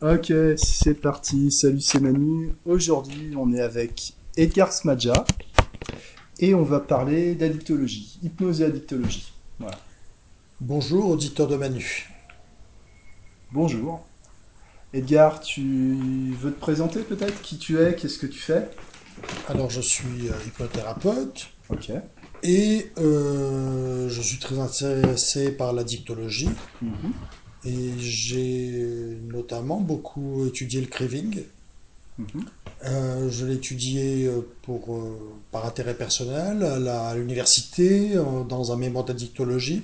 Ok, c'est parti. Salut, c'est Manu. Aujourd'hui, on est avec Edgar Smadja et on va parler d'addictologie, hypnose et addictologie. Voilà. Bonjour, auditeur de Manu. Bonjour. Edgar, tu veux te présenter peut-être? Qui tu es? Qu'est-ce que tu fais? Alors, je suis euh, hypnothérapeute Ok. et euh, je suis très intéressé par la dictologie. Mhm. Et j'ai notamment beaucoup étudié le craving. Mhm. Euh, je l'ai étudié euh, pour, euh, par intérêt personnel à l'université, dans un mémoire d'addictologie,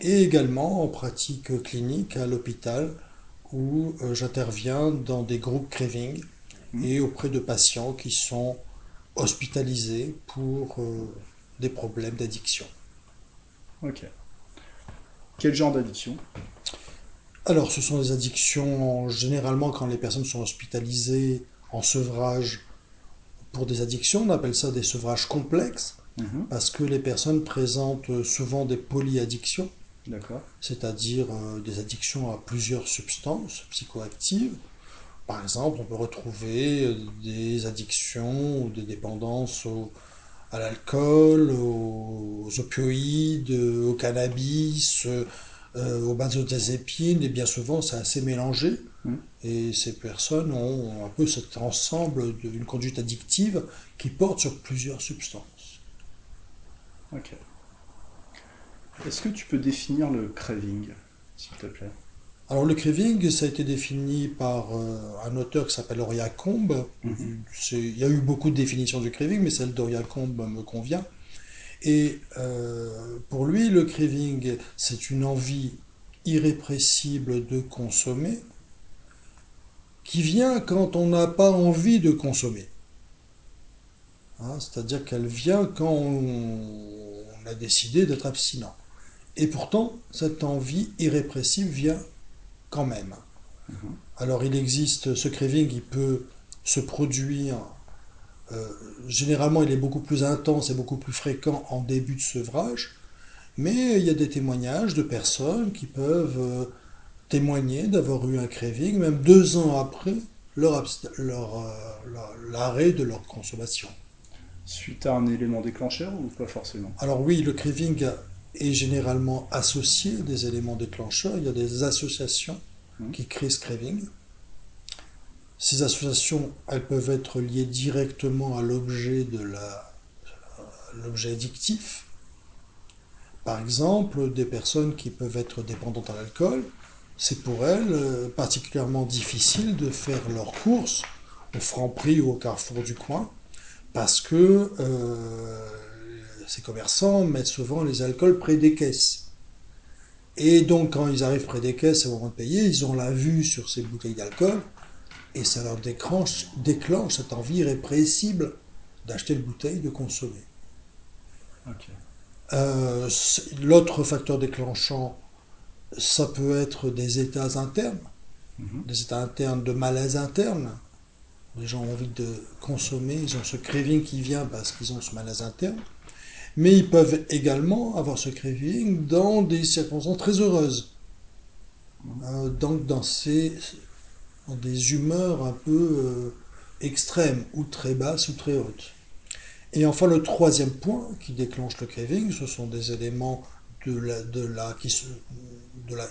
et également en pratique clinique à l'hôpital, où euh, j'interviens dans des groupes craving Mhm. et auprès de patients qui sont hospitalisés pour des problèmes d'addiction. Ok. Quel genre d'addiction? Alors, ce sont des addictions, généralement, quand les personnes sont hospitalisées en sevrage pour des addictions, on appelle ça des sevrages complexes, Mhm. parce que les personnes présentent souvent des polyaddictions, c'est-à-dire euh, des addictions à plusieurs substances psychoactives. Par exemple, on peut retrouver euh, des addictions ou des dépendances au- à l'alcool, aux opioïdes, au cannabis, euh, euh, aux benzodiazépines, et bien souvent c'est assez mélangé. Mhm. Et ces personnes ont un peu cet ensemble d'une conduite addictive qui porte sur plusieurs substances. Ok. Est-ce que tu peux définir le craving, s'il te plaît? Alors le craving, ça a été défini par euh, un auteur qui s'appelle Auria Combe. Mhm. C'est- Il y a eu beaucoup de définitions du craving, mais celle d'Auria Combe me convient. Et euh, pour lui, le craving, c'est une envie irrépressible de consommer qui vient quand on n'a pas envie de consommer. Hein, C'est-à-dire qu'elle vient quand on, on a décidé d'être abstinent. Et pourtant, cette envie irrépressible vient quand même. Mhm. Alors il existe, ce craving, il peut se produire, généralement il est beaucoup plus intense et beaucoup plus fréquent en début de sevrage, mais il y a des témoignages de personnes qui peuvent euh, témoigner d'avoir eu un craving, même deux ans après leur, abst- leur, euh, leur- l'arrêt de leur consommation. Suite à un élément déclencheur ou pas forcément? Alors oui, le craving est généralement associé des éléments déclencheurs, il y a des associations Mhm. qui créent ce craving. Ces associations, elles peuvent être liées directement à l'objet de l'objet addictif. Par exemple, des personnes qui peuvent être dépendantes à l'alcool, c'est pour elles euh, particulièrement difficile de faire leurs courses au Franprix ou au Carrefour du coin, parce que euh, ces commerçants mettent souvent les alcools près des caisses. Et donc, quand ils arrivent près des caisses au de payer, ils ont la vue sur ces bouteilles d'alcool et ça leur déclenche, déclenche cette envie irrépressible d'acheter une bouteille, de consommer. Euh, L'autre facteur déclenchant, ça peut être des états internes, Mhm. des états internes de malaise interne. Les gens ont envie de consommer, ils ont ce craving qui vient parce qu'ils ont ce malaise interne. Mais ils peuvent également avoir ce craving dans des circonstances très heureuses. Euh, donc dans, ces, des humeurs un peu euh, extrêmes, ou très basses ou très hautes. Et enfin, le troisième point qui déclenche le craving, ce sont des éléments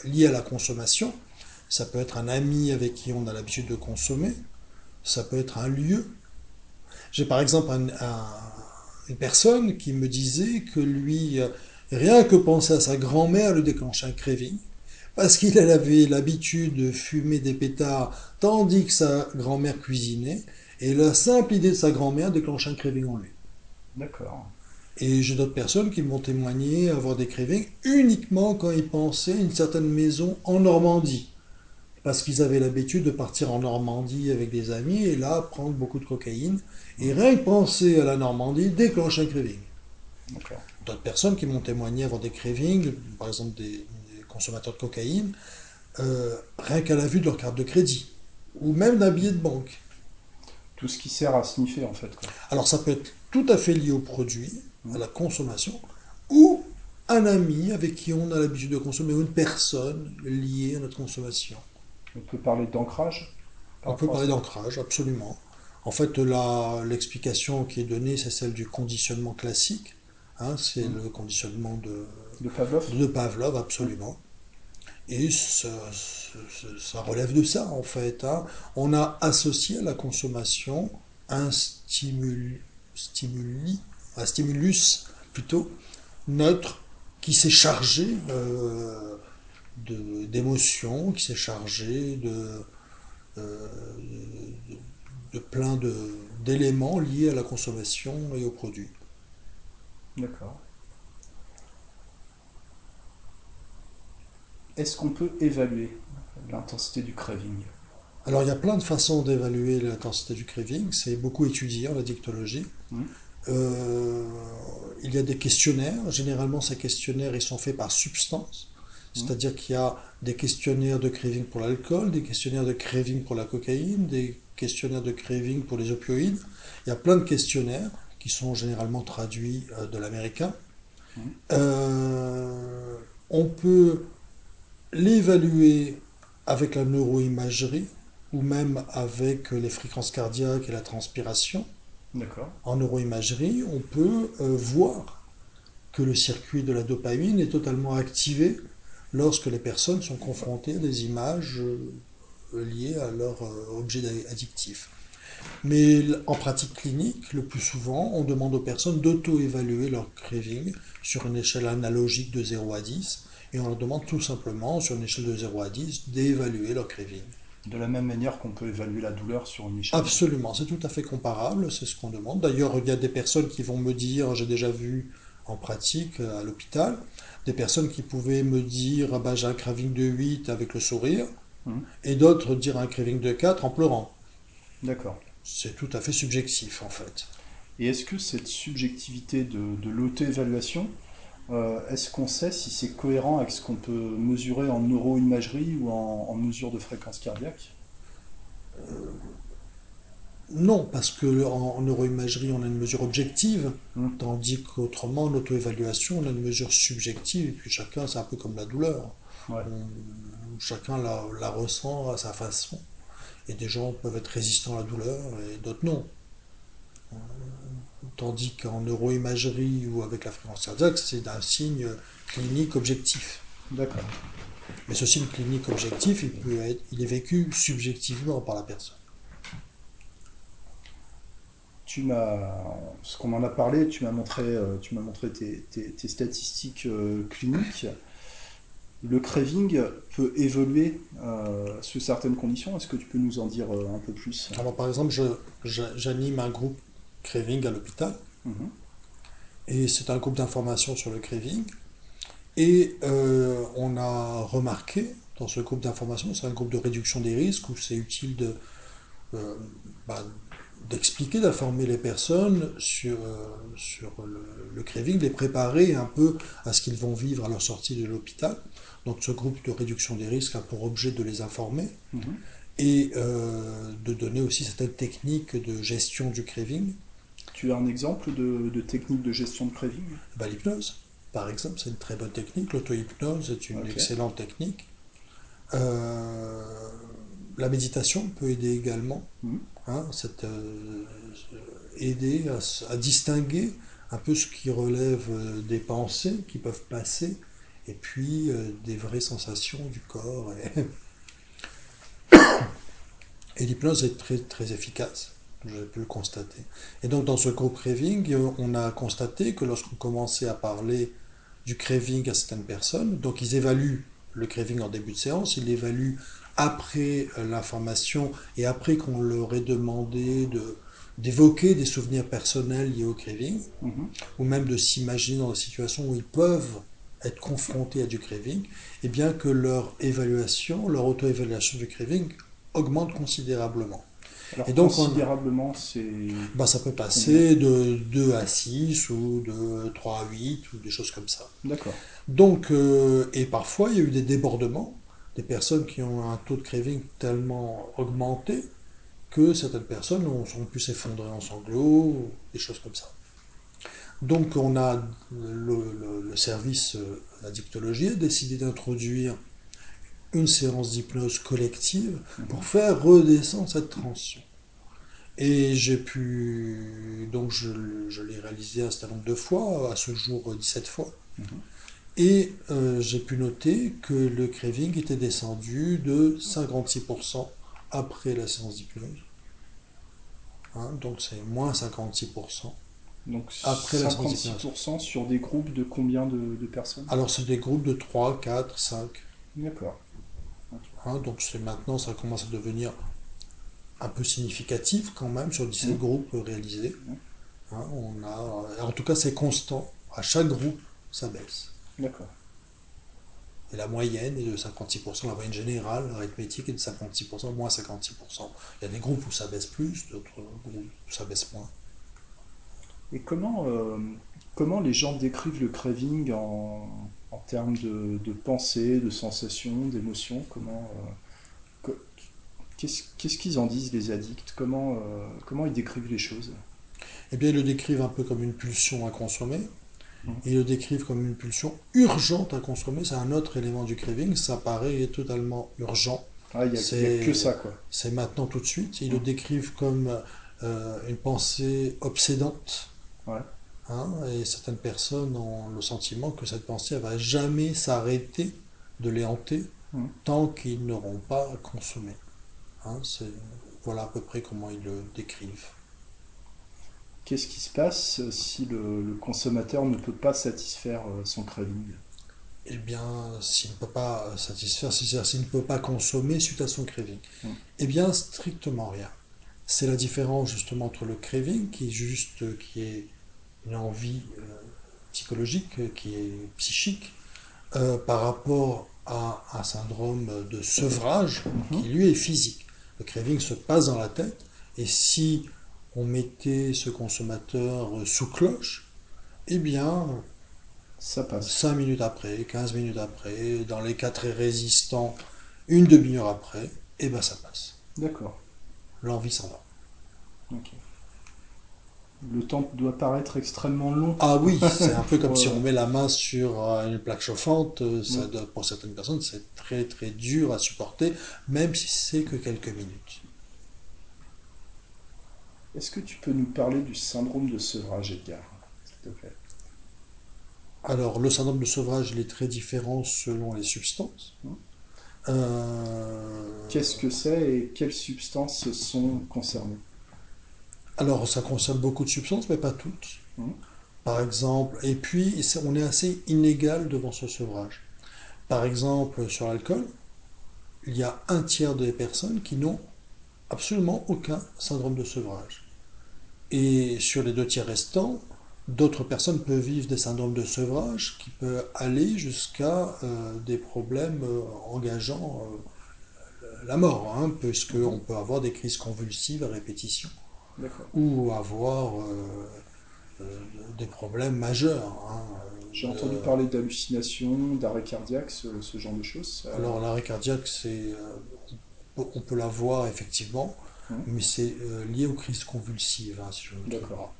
liés à la consommation. Ça peut être un ami avec qui on a l'habitude de consommer. Ça peut être un lieu. J'ai par exemple un, un, une personne qui me disait que lui, euh, rien que penser à sa grand-mère le déclenchait un craving. Parce qu'il avait l'habitude de fumer des pétards tandis que sa grand-mère cuisinait. Et la simple idée de sa grand-mère déclenchait un craving en lui. D'accord. Et j'ai d'autres personnes qui m'ont témoigné avoir des cravings uniquement quand ils pensaient à une certaine maison en Normandie. Parce qu'ils avaient l'habitude de partir en Normandie avec des amis et là prendre beaucoup de cocaïne. Et rien que penser à la Normandie déclenche un craving. D'accord. D'autres personnes qui m'ont témoigné avoir des cravings, par exemple des consommateurs de cocaïne, euh, rien qu'à la vue de leur carte de crédit. Ou même d'un billet de banque. Tout ce qui sert à sniffer en fait. Quoi. Alors ça peut être tout à fait lié au produit, Mhm. à la consommation, ou un ami avec qui on a l'habitude de consommer, ou une personne liée à notre consommation. On peut parler d'ancrage On peut parler d'ancrage, absolument. En fait, l'explication qui est donnée, c'est celle du conditionnement classique. Hein, c'est mmh. le conditionnement de, de Pavlov. De Pavlov, absolument. Et ça, relève de ça, en fait. Hein. On a associé à la consommation un stimuli, un stimulus plutôt neutre qui s'est chargé euh, d'émotions, qui s'est chargé de, euh, de, plein d'éléments liés à la consommation et au produit. D'accord. Est-ce qu'on peut évaluer l'intensité du craving? Alors il y a plein de façons d'évaluer l'intensité du craving. C'est beaucoup étudié en addictologie. Mmh. Euh, il y a des questionnaires. Généralement, ces questionnaires ils sont faits par substance. Mmh. C'est-à-dire qu'il y a des questionnaires de craving pour l'alcool, des questionnaires de craving pour la cocaïne, des questionnaires de craving pour les opioïdes. Il y a plein de questionnaires qui sont généralement traduits euh, de l'américain. Mmh. Euh, on peut l'évaluer avec la neuroimagerie ou même avec les fréquences cardiaques et la transpiration. En neuroimagerie, on peut euh, voir que le circuit de la dopamine est totalement activé lorsque les personnes sont confrontées à des images euh, liées à leur euh, objet addictif. Mais en pratique clinique, le plus souvent, on demande aux personnes d'auto-évaluer leur craving sur une échelle analogique de 0 à 10 et on leur demande tout simplement, sur une échelle de 0 à 10, d'évaluer leur craving. De la même manière qu'on peut évaluer la douleur sur une échelle Absolument, c'est tout à fait comparable, c'est ce qu'on demande. D'ailleurs, il y a des personnes qui vont me dire, j'ai déjà vu en pratique à l'hôpital, des personnes qui pouvaient me dire ah ben, j'ai un craving de 8 avec le sourire, hum. et d'autres dire un craving de 4 en pleurant. D'accord. C'est tout à fait subjectif en fait. Et est-ce que cette subjectivité de, de l'auto-évaluation, euh, est-ce qu'on sait si c'est cohérent avec ce qu'on peut mesurer en neuroimagerie ou en, mesure de fréquence cardiaque? Euh, Non, parce que en, neuroimagerie, on a une mesure objective, hmm. tandis qu'autrement, en auto-évaluation, on a une mesure subjective, et puis chacun, c'est un peu comme la douleur. chacun la, la, ressent à sa façon. Et des gens peuvent être résistants à la douleur, et d'autres non. Tandis qu'en neuroimagerie ou avec la fréquence cardiaque, c'est un signe clinique objectif. D'accord. Mais ce signe clinique objectif, il, peut être, il est vécu subjectivement par la personne. Tu m'as, ce qu'on en a parlé, tu m'as montré, euh, tu m'as montré tes, statistiques euh, cliniques. Le craving peut évoluer euh, sous certaines conditions. Est-ce que tu peux nous en dire un peu plus? Alors, par exemple, j'anime un groupe craving à l'hôpital. Mhm. Et c'est un groupe d'information sur le craving. Et euh, on a remarqué dans ce groupe d'information, c'est un groupe de réduction des risques où c'est utile de, euh, bah, d'expliquer, d'informer les personnes sur, euh, sur le, craving, de les préparer un peu à ce qu'ils vont vivre à leur sortie de l'hôpital. Donc ce groupe de réduction des risques a pour objet de les informer mhm. et de donner aussi certaines techniques de gestion du craving tu as un exemple de, technique de gestion de craving bah, L'hypnose, par exemple, c'est une très bonne technique. L'auto-hypnose est une excellente technique. Euh, la méditation peut aider également. Hmm. Hein, euh, aider à, distinguer un peu ce qui relève euh, des pensées qui peuvent passer et puis des vraies sensations du corps. Et, et l'hypnose est très, très efficace. J'ai pu le constater. Et donc, dans ce groupe craving, on a constaté que lorsqu'on commençait à parler du craving à certaines personnes, donc ils évaluent le craving en début de séance, ils l'évaluent après euh, l'information et après qu'on leur ait demandé de d'évoquer des souvenirs personnels liés au craving, mm-hmm. ou même de s'imaginer dans des situations où ils peuvent être confrontés à du craving, et eh bien que leur évaluation, leur auto-évaluation du craving augmente considérablement et donc, considérablement, c'est. Bah, ça peut passer de 2 à 6 ou de 3 à 8 ou des choses comme ça. D'accord. Donc, euh, et parfois, il y a eu des débordements, des personnes qui ont un taux de craving tellement augmenté que certaines personnes ont, pu s'effondrer en sanglots, des choses comme ça. Donc, on a le, le, le service euh, addictologie a décidé d'introduire une séance d'hypnose collective pour faire redescendre cette tension. Et j'ai pu, donc je, je l'ai réalisé un certain nombre de fois, à ce jour 17 fois. Mhm. Et euh, j'ai pu noter que le craving était descendu de 56% après la séance d'hypnose. Hein, donc c'est moins 56%. Donc Après la séance d'hypnose. 56% sur des groupes de combien de, de personnes? Alors c'est des groupes de 3, 4, 5. D'accord. hein, donc c'est maintenant, ça commence à devenir un peu significatif quand même sur 17 Mhm. groupes réalisés. Mhm. Hein, on a, en tout cas c'est constant. À chaque groupe, ça baisse. D'accord. Et la moyenne est de 56%, la moyenne générale arithmétique est de 56%, moins 56%. Il y a des groupes où ça baisse plus, d'autres groupes où ça baisse moins. Et comment, euh, comment les gens décrivent le craving en, en termes de, de pensée, de sensations, d'émotions Comment, euh, que- qu'est-ce, qu'ils en disent les addicts? Comment, euh, comment ils décrivent les choses? Eh bien, ils le décrivent un peu comme une pulsion à consommer. Mhm. Ils le décrivent comme une pulsion urgente à consommer. C'est un autre élément du craving. Ça paraît totalement urgent. Ah, il n'y a, que ça, quoi. C'est maintenant tout de suite. Ils le Mhm. décrivent comme euh, une pensée obsédante. Ouais. Hein, et certaines personnes ont le sentiment que cette pensée ne va jamais s'arrêter de les hanter Mhm. tant qu'ils n'auront pas consommé. Hein, voilà à peu près comment ils le décrivent. Qu'est-ce qui se passe si le, le consommateur ne peut pas satisfaire euh, son craving? Eh bien, s'il ne peut pas satisfaire, c'est-à-dire s'il ne peut pas consommer suite à son craving, Mhm. eh bien, strictement rien. C'est la différence justement entre le craving, qui est juste, qui est une envie euh, psychologique, euh, qui est psychique, euh, par rapport à un syndrome de sevrage Mhm. qui lui est physique. Le craving se passe dans la tête et si on mettait ce consommateur sous cloche, eh bien, Ça passe. 5 minutes après, 15 minutes après, dans les cas très résistants, une demi-heure après, eh ben ça passe. D'accord. L'envie s'en va. Le temps doit paraître extrêmement long. Ah oui, c'est un peu comme si on met la main sur euh, une plaque chauffante. euh, Ça doit- pour certaines personnes, c'est très très dur à supporter, même si c'est que quelques minutes. Est-ce que tu peux nous parler du syndrome de sevrage, Edgar S'il te plaît? Alors, le syndrome de sevrage, il est très différent selon les substances. Mm. Euh, Qu'est-ce que c'est et quelles substances sont concernées? Alors, ça concerne beaucoup de substances, mais pas toutes. Mhm. Par exemple, et puis on est assez inégal devant ce sevrage. Par exemple, sur l'alcool, il y a un tiers des personnes qui n'ont absolument aucun syndrome de sevrage. Et sur les deux tiers restants, d'autres personnes peuvent vivre des syndromes de sevrage qui peuvent aller jusqu'à euh, des problèmes euh, engageant euh, la mort, hein, puisqu'on peut avoir des crises convulsives à répétition. Ou avoir euh, euh, des problèmes majeurs. hein, J'ai entendu parler d'hallucinations, d'arrêt cardiaque, ce, ce genre de choses. Alors l'arrêt cardiaque, c'est, euh, on peut- l'avoir effectivement, Mhm. mais c'est lié aux crises convulsives, hein, si je me trompe pas.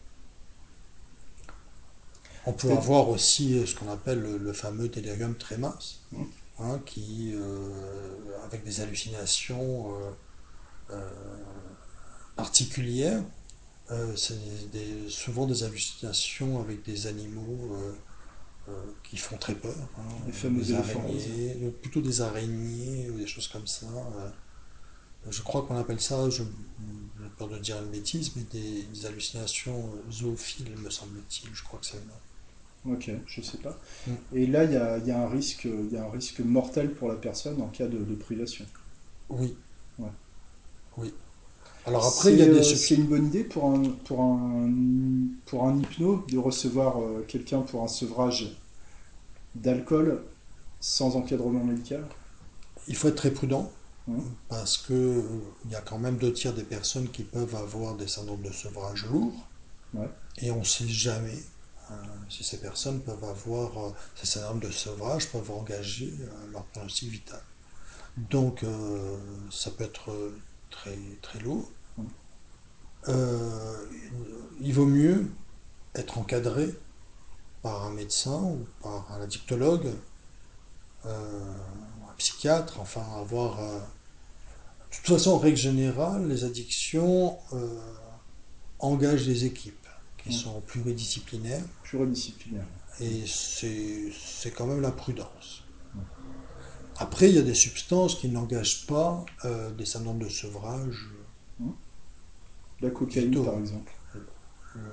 On peut avoir aussi ce qu'on appelle le, le fameux délirium tremens, Mhm. hein, qui, euh, avec des hallucinations euh, euh, particulières, euh, c'est des- souvent des hallucinations avec des animaux euh, euh, qui font très peur. hein, Les fameux des araignées, plutôt des araignées ou des choses comme ça. Je crois qu'on appelle ça, je- j'ai peur de dire une bêtise, mais des, des hallucinations zoophiles, me semble-t-il. Je crois que c'est le nom. Ok, je sais pas. Mm. Et là, il y a, il y a un risque, il y a un risque mortel pour la personne en cas de, de privation. Oui. Ouais. Oui. Alors après, il y a des euh. C'est une bonne idée pour un, pour un, pour un hypno de recevoir euh, quelqu'un pour un sevrage d'alcool sans encadrement médical? Il faut être très prudent Mhm. parce que euh, il y a quand même deux tiers des personnes qui peuvent avoir des syndromes de sevrage lourds Ouais. et on ne sait jamais euh, si ces personnes peuvent avoir ces syndromes de sevrage peuvent engager leur pronostic vital. Donc ça peut être très très lourd. Euh, il vaut mieux être encadré par un médecin ou par un addictologue euh, psychiatre, enfin avoir... euh, De toute façon, en règle générale, les addictions engagent des équipes qui Mm. sont pluridisciplinaires Pluridisciplinaire. et c'est quand même la prudence. Mm. Après, il y a des substances qui n'engagent pas des syndromes de sevrage. La cocaïne, par exemple.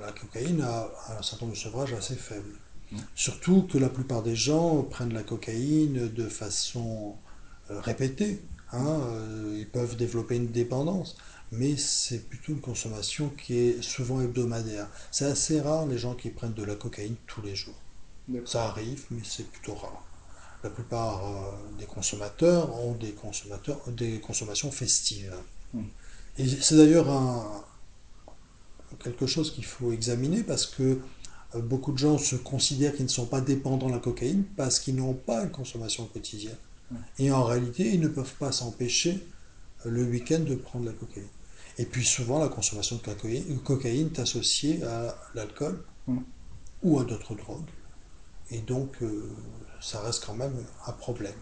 La cocaïne a un syndrome de sevrage assez faible. Surtout que la plupart des gens prennent la cocaïne de façon euh, répétée. hein, euh, ils peuvent développer une dépendance, mais c'est plutôt une consommation qui est souvent hebdomadaire. C'est assez rare les gens qui prennent de la cocaïne tous les jours. Ça arrive, mais c'est plutôt rare. La plupart euh, des consommateurs ont des, consommateurs, des consommations festives. Et c'est d'ailleurs un, quelque chose qu'il faut examiner parce que euh, beaucoup de gens se considèrent qu'ils ne sont pas dépendants de la cocaïne parce qu'ils n'ont pas une consommation quotidienne. Et en réalité, ils ne peuvent pas s'empêcher euh, le week-end de prendre la cocaïne. Et puis souvent, la consommation de cocaïne, de cocaïne est associée à l'alcool Mm. ou à d'autres drogues. Et donc, euh, ça reste quand même un problème.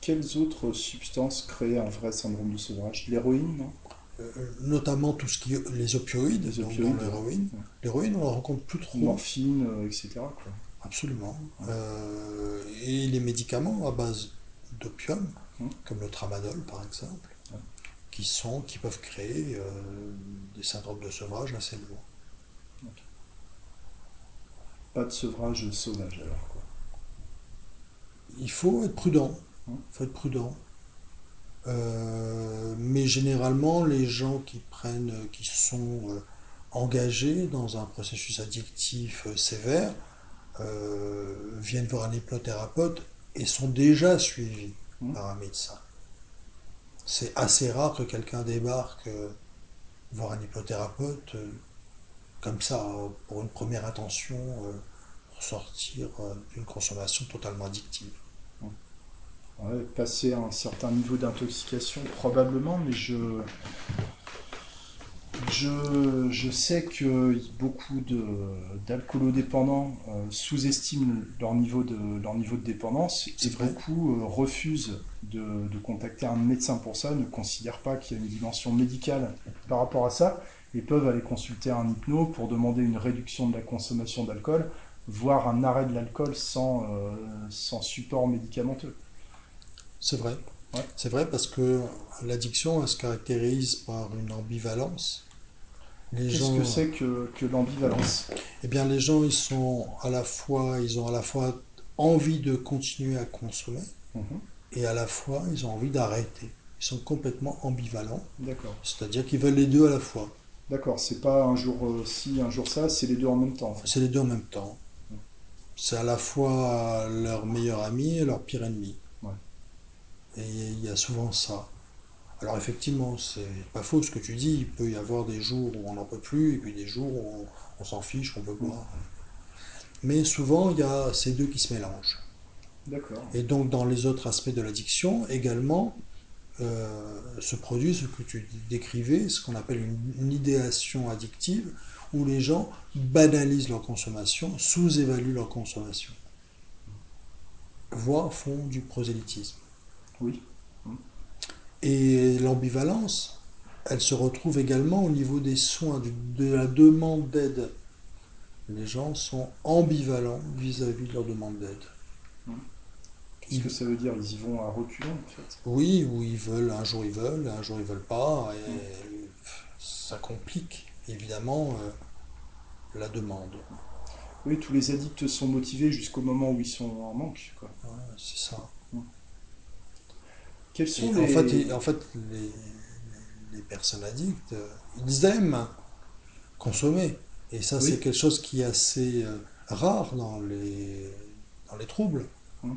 Quelles autres substances créent un vrai syndrome de sevrage L'héroïne, non? Euh, notamment tout ce qui est les opioïdes, Les donc opioïdes, dans l'héroïne. ouais. L'héroïne, on ne la rencontre plus trop. Morphine, euh, etc. Quoi. Absolument. Ouais. Euh, et les médicaments à base d'opium, Mm. comme le tramadol par exemple, qui, sont, qui peuvent créer euh, des syndromes de sevrage assez lourds. Pas de sevrage sauvage, alors. Quoi. Il faut être prudent. Il faut être prudent. Euh, mais généralement, les gens qui prennent, qui sont euh, engagés dans un processus addictif euh, sévère, euh, viennent voir un hypnothérapeute et sont déjà suivis Mm. par un médecin. C'est assez rare que quelqu'un débarque euh, voir un hypnothérapeute euh, comme ça, euh, pour une première intention, euh, pour sortir euh, d'une consommation totalement addictive. Ouais, passer à un certain niveau d'intoxication, probablement, mais je, je, je sais que beaucoup d'alcoolodépendants euh, sous-estiment leur niveau de, leur niveau de dépendance et beaucoup euh, refusent de, de contacter un médecin pour ça, ne considèrent pas qu'il y a une dimension médicale par rapport à ça et peuvent aller consulter un hypno pour demander une réduction de la consommation d'alcool, voire un arrêt de l'alcool sans, euh, sans support médicamenteux. C'est vrai. Ouais. C'est vrai parce que l'addiction, elle se caractérise par une ambivalence. Qu'est-ce gens, que c'est que, que l'ambivalence? Eh bien, les gens, ils sont à la fois, ils ont à la fois envie de continuer à consommer Mhm. et à la fois, ils ont envie d'arrêter. Ils sont complètement ambivalents, D'accord. c'est-à-dire qu'ils veulent les deux à la fois. D'accord, c'est pas un jour euh, ci, un jour ça, c'est les deux en même temps. en fait. C'est les deux en même temps. C'est à la fois leur meilleur ami et leur pire ennemi. Et il y a souvent ça. Alors effectivement, c'est pas faux ce que tu dis, il peut y avoir des jours où on n'en peut plus, et puis des jours où on, on s'en fiche, on peut boire. Mais souvent, il y a ces deux qui se mélangent. D'accord. Et donc, dans les autres aspects de l'addiction, également, euh, se produit ce que tu décrivais, ce qu'on appelle une, une idéation addictive, où les gens banalisent leur consommation, sous-évaluent leur consommation, voire font du prosélytisme. Oui. Et l'ambivalence, elle se retrouve également au niveau des soins, de la demande d'aide. Les gens sont ambivalents vis-à-vis de leur demande d'aide. Qu'est-ce que ça veut dire Ils y vont à reculons, en fait? Oui, ou ils veulent, un jour ils veulent, un jour ils veulent pas, et ça complique évidemment euh, la demande. Oui, tous les addicts sont motivés jusqu'au moment où ils sont en manque. Ouais, c'est ça. Quels en fait, en fait les, les personnes addictes, ils aiment consommer. Et ça, Oui. c'est quelque chose qui est assez euh, rare dans les, dans les troubles. Hum.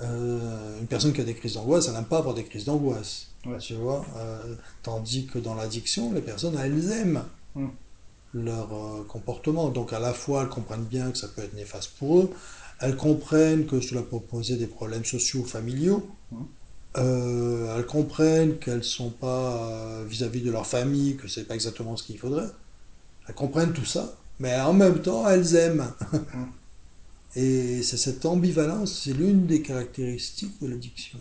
Euh, une personne qui a des crises d'angoisse, elle n'aime pas avoir des crises d'angoisse. Ouais. Tu vois Euh, Tandis que dans l'addiction, les personnes, elles aiment Hum. leur euh, comportement. Donc à la fois, elles comprennent bien que ça peut être néfaste pour eux, elles comprennent que cela peut poser des problèmes sociaux ou familiaux, Hum. Euh, elles comprennent qu'elles sont pas euh, vis-à-vis de leur famille, que c'est pas exactement ce qu'il faudrait. Elles comprennent tout ça, mais en même temps, elles aiment. Hum. Et c'est cette ambivalence, c'est l'une des caractéristiques de l'addiction.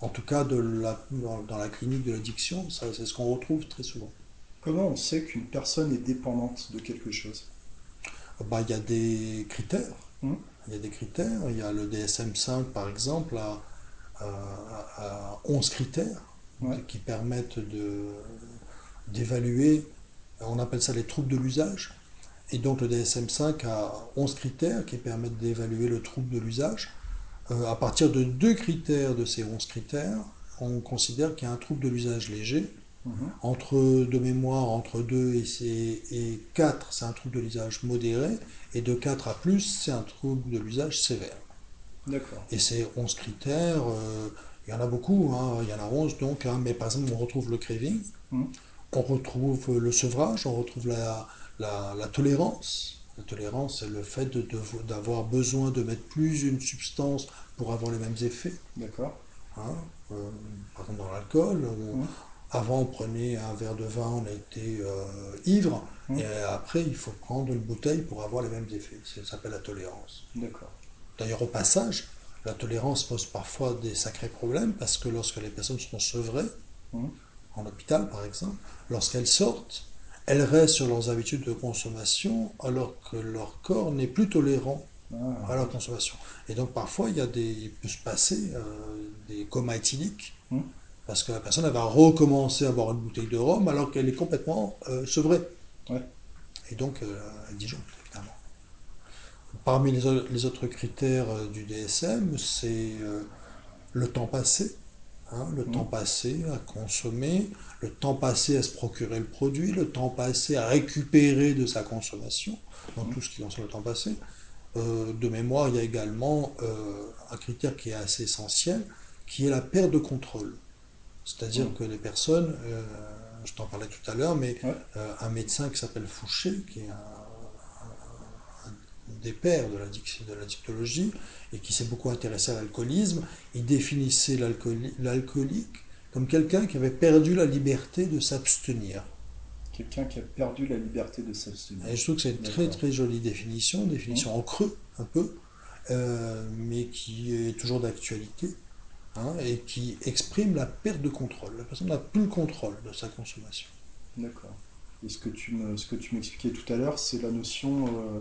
En tout cas, de la, dans la clinique de l'addiction, c'est ce qu'on retrouve très souvent. Comment on sait qu'une personne est dépendante de quelque chose? Bah, Il y a des critères. Hmm. Il y a des critères. Il y a le DSM-5, par exemple, à, à, 11 critères qui permettent d'évaluer, on appelle ça les troubles de l'usage. Et donc le DSM-5 a 11 critères qui permettent d'évaluer le trouble de l'usage. Euh, à partir de deux critères de ces 11 critères, on considère qu'il y a un trouble de l'usage léger. Mhm. Entre de mémoire, entre 2 et, et 4, c'est un trouble de l'usage modéré. Et de 4 à plus, c'est un trouble de l'usage sévère. D'accord. Et ces 11 critères, euh, il y en a beaucoup, hein, il y en a 11 donc, hein, mais par exemple, on retrouve le craving, Mhm. on retrouve le sevrage, on retrouve la, la, tolérance. La tolérance, c'est le fait d'avoir besoin de mettre plus une substance pour avoir les mêmes effets. D'accord. Hein, euh, par exemple, dans l'alcool, mmh. avant on prenait un verre de vin, on était euh, ivre, mmh. et après il faut prendre une bouteille pour avoir les mêmes effets. Ça s'appelle la tolérance. D'accord. D'ailleurs, au passage, la tolérance pose parfois des sacrés problèmes parce que lorsque les personnes sont sevrées, mmh. en hôpital par exemple, lorsqu'elles sortent, elles restent sur leurs habitudes de consommation alors que leur corps n'est plus tolérant ah. à la consommation. Et donc parfois, il, y a des, il peut se passer euh, des comas éthyliques hmm. parce que la personne elle va recommencer à boire une bouteille de rhum alors qu'elle est complètement euh, sevrée. Et donc, euh, elle disjoncte. Parmi les, autres critères euh, du DSM, c'est le temps passé. Hein, le temps passé à consommer, le temps passé à se procurer le produit, le temps passé à récupérer de sa consommation, dans tout ce qui concerne le temps passé. Euh, de mémoire, il y a également euh, un critère qui est assez essentiel, qui est la perte de contrôle. C'est-à-dire que les personnes, euh, je t'en parlais tout à l'heure, mais un médecin qui s'appelle Fouché, qui est un, des pères de la dictologie et qui s'est beaucoup intéressé à l'alcoolisme, il définissait l'alcoolique comme quelqu'un qui avait perdu la liberté de s'abstenir. Quelqu'un qui a perdu la liberté de s'abstenir. Et je trouve que c'est une très très jolie définition, définition en creux un peu, euh, mais qui est toujours d'actualité hein, et qui exprime la perte de contrôle. La personne n'a plus le contrôle de sa consommation. D'accord. Et ce que tu m'expliquais tout à l'heure, c'est la notion euh,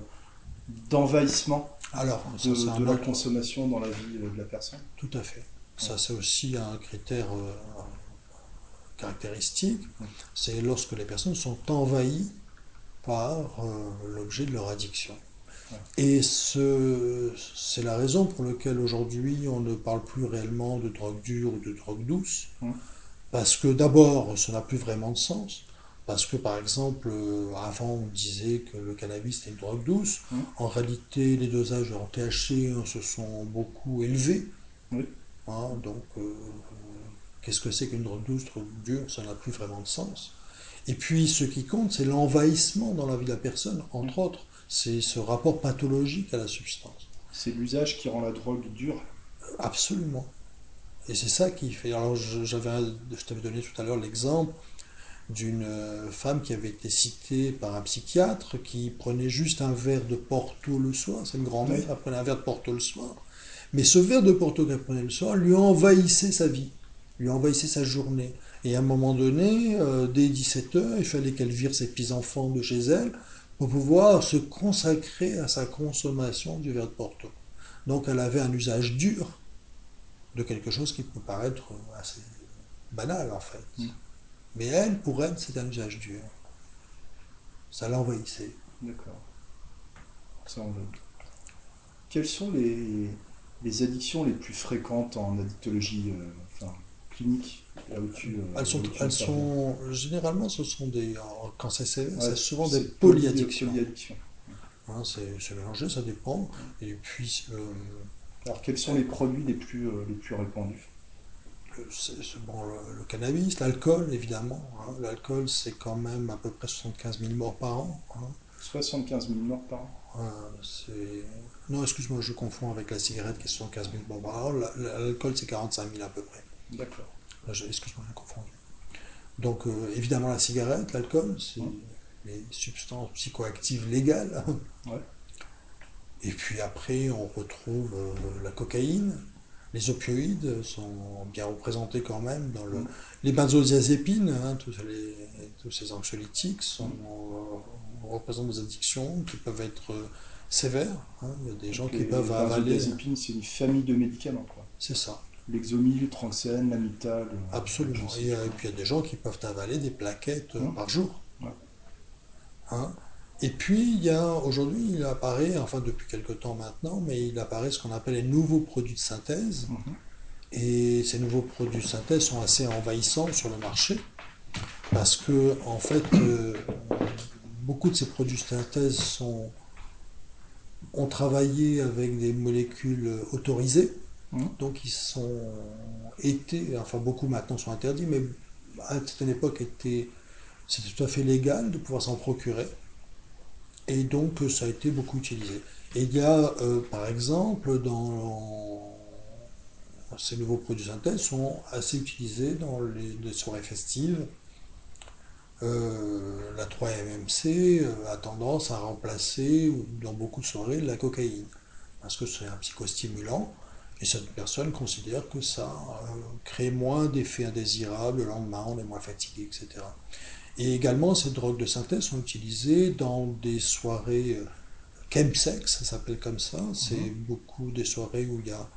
d'envahissement Alors, de, la consommation dans la vie de la personne. Tout à fait. Ça, c'est aussi un critère euh, caractéristique. C'est lorsque les personnes sont envahies par euh, l'objet de leur addiction. Et c'est la raison pour laquelle aujourd'hui on ne parle plus réellement de drogue dure ou de drogue douce. Parce que d'abord, ça n'a plus vraiment de sens. Parce que par exemple, euh, avant on disait que le cannabis était une drogue douce. Mmh. En réalité, les dosages en THC hein, se sont beaucoup élevés. Oui. Hein, donc, euh, qu'est-ce que c'est qu'une drogue douce, drogue dure? Ça n'a plus vraiment de sens. Et puis, ce qui compte, c'est l'envahissement dans la vie de la personne, entre mmh. autres. C'est ce rapport pathologique à la substance. C'est l'usage qui rend la drogue dure Absolument. Et c'est ça qui fait. Alors, j'avais, je t'avais donné tout à l'heure l'exemple d'une euh, femme qui avait été citée par un psychiatre qui prenait juste un verre de Porto le soir. C'est une grand-mère, elle prenait un verre de Porto le soir. Mais ce verre de Porto qu'elle prenait le soir lui envahissait sa vie, lui envahissait sa journée. Et à un moment donné, euh, dès 17h, il fallait qu'elle vire ses petits-enfants de chez elle pour pouvoir se consacrer à sa consommation du verre de Porto. Donc elle avait un usage dur de quelque chose qui peut paraître assez banal en fait. Mm. Mais elle, pour elle, c'est un usage dur. Ça l'envahissait. D'accord. Ça Quelles sont les, les, addictions les plus fréquentes en addictologie euh, enfin, clinique là où tu, euh, Elles sont, elles sont généralement, ce sont des. Quand c'est c'est souvent des polyaddictions. polyaddictions. Hein, c'est mélangé, ça dépend. Et puis. Euh, Alors, quels sont les produits les plus, les plus répandus? Bon, le, cannabis, l'alcool évidemment. Hein. L'alcool, c'est quand même à peu près 75 000 morts par an. 75 000 morts par an Non, excuse-moi, je confonds avec la cigarette qui est 75 000 morts par an. L'alcool, c'est 45 000 à peu près. D'accord. Excuse-moi, j'ai confondu. Donc, euh, évidemment, la cigarette, l'alcool, c'est les substances psychoactives légales. Ouais. Et puis après, on retrouve euh, la cocaïne. Les opioïdes sont bien représentés quand même dans le... Mm. Les benzodiazépines, hein, tous, les- tous ces anxiolytiques sont, euh, représentent des addictions qui peuvent être euh, sévères. hein. Il y a des gens Donc, qui les peuvent avaler... benzodiazépines, c'est une famille de médicaments, quoi. C'est ça, L'exomil, le tranxène, l'amital. absolument. Et, euh, et puis il y a des gens qui peuvent avaler des plaquettes Mm. par jour. Ouais. Hein. Et puis, il y a aujourd'hui, il apparaît, enfin depuis quelque temps maintenant, mais il apparaît ce qu'on appelle les nouveaux produits de synthèse. Mhm. Et ces nouveaux produits de synthèse sont assez envahissants sur le marché parce que, en fait, euh, beaucoup de ces produits de synthèse sont, ont travaillé avec des molécules autorisées. Mhm. Donc, ils sont été, enfin, beaucoup maintenant sont interdits, mais à une certaine époque, c'était tout à fait légal de pouvoir s'en procurer. Et donc, euh, ça a été beaucoup utilisé. Et il y a, euh, par exemple, dans ces nouveaux produits de synthèse sont assez utilisés dans les, soirées festives. Euh, la 3-MMC euh, a tendance à remplacer, dans beaucoup de soirées, la cocaïne. Parce que c'est un psychostimulant. Et certaines personnes considèrent que ça crée moins d'effets indésirables, le lendemain on est moins fatigué, etc. Et également, ces drogues de synthèse sont utilisées dans des soirées euh, chemsex, ça s'appelle comme ça. C'est Mhm. beaucoup des soirées où il y a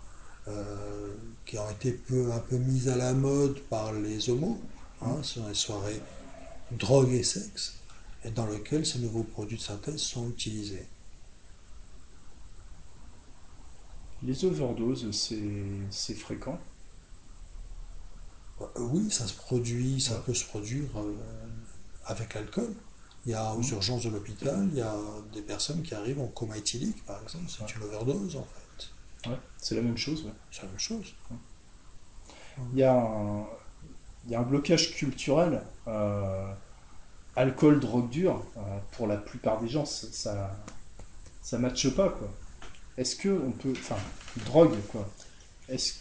euh, qui ont été peu, un peu mises à la mode par les homos. Hein, ce sont des soirées drogue et sexe, et dans lesquelles ces nouveaux produits de synthèse sont utilisés. Les overdoses, c'est fréquent? Euh, oui, ça se produit, ça peut se produire euh, avec l'alcool. Il y a aux Mhm. urgences de l'hôpital, il y a des personnes qui arrivent en coma éthylique, par exemple, c'est Ouais. une overdose en fait. Ouais, c'est la même chose. ouais. C'est la même chose. Il y a un, il y a un blocage culturel. euh, alcool, drogue dure, euh, pour la plupart des gens, ça, ça, matche pas, quoi. Est-ce que on peut. Enfin, drogue, quoi. Est-ce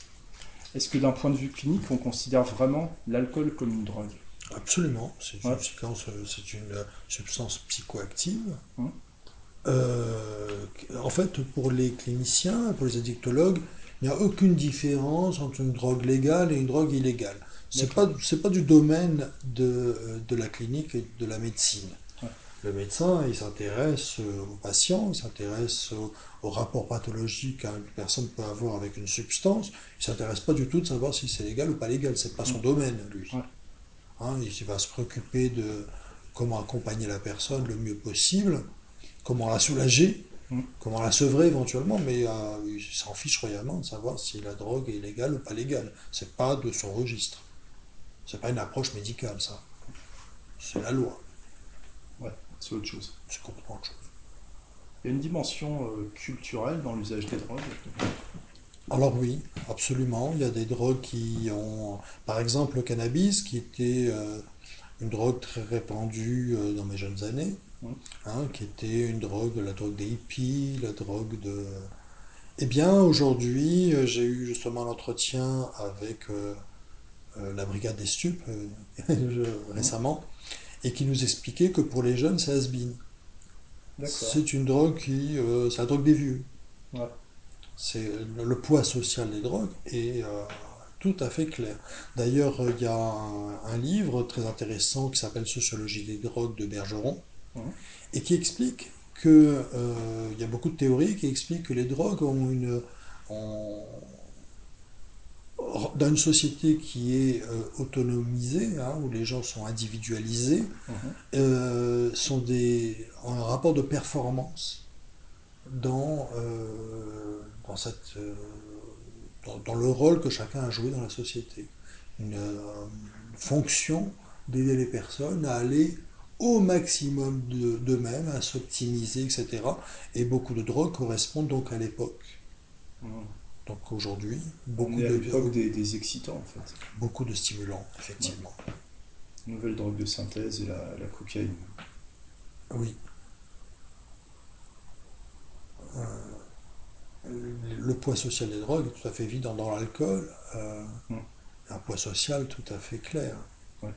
est-ce que d'un point de vue clinique, on considère vraiment l'alcool comme une drogue? Absolument, c'est une, substance, c'est une substance psychoactive. Euh, en fait, pour les cliniciens, pour les addictologues, il n'y a aucune différence entre une drogue légale et une drogue illégale. C'est pas, D'accord. c'est pas du domaine de, de la clinique et de la médecine. Ouais. Le médecin, il s'intéresse aux patients, il s'intéresse au, au rapport pathologique qu'une personne peut avoir avec une substance. Il s'intéresse pas du tout de savoir si c'est légal ou pas légal. C'est pas son domaine, lui. Ouais. Hein, il va se préoccuper de comment accompagner la personne le mieux possible, comment la soulager, Mm. comment la sevrer éventuellement, mais euh, il s'en fiche royalement de savoir si la drogue est légale ou pas légale. C'est pas de son registre. C'est pas une approche médicale, ça. C'est la loi. Ouais, c'est autre chose. C'est complètement autre chose. Il y a une dimension euh, culturelle dans l'usage des drogues. Alors oui, absolument. Il y a des drogues qui ont, par exemple, le cannabis, qui était euh, une drogue très répandue euh, dans mes jeunes années, hein, qui était une drogue, la drogue des hippies, la drogue de... Eh bien, aujourd'hui, euh, j'ai eu justement un entretien avec la brigade des stupes récemment, et qui nous expliquait que pour les jeunes, c'est. D'accord. C'est une drogue qui... c'est la drogue des vieux. Ouais. C'est le, poids social des drogues est euh, tout à fait clair. D'ailleurs, euh, il y a un, un livre très intéressant qui s'appelle Sociologie des drogues de Bergeron et qui explique que euh, il y a beaucoup de théories qui expliquent que les drogues ont une ont- dans une société qui est euh, autonomisée, hein, où les gens sont individualisés, euh, sont des, ont un rapport de performance dans, euh, dans, cette, euh, dans, dans le rôle que chacun a joué dans la société. Une euh, fonction d'aider les personnes à aller au maximum de- d'eux-mêmes, à s'optimiser, etc. Et beaucoup de drogues correspondent donc à l'époque. Mhm. Donc aujourd'hui, On beaucoup est à de, l'époque des, des excitants, en fait. beaucoup de stimulants, effectivement. Nouvelle drogue de synthèse et la, la cocaïne. Oui. Le poids social des drogues est tout à fait évident dans l'alcool. euh, Mm. un poids social tout à fait clair. Ouais.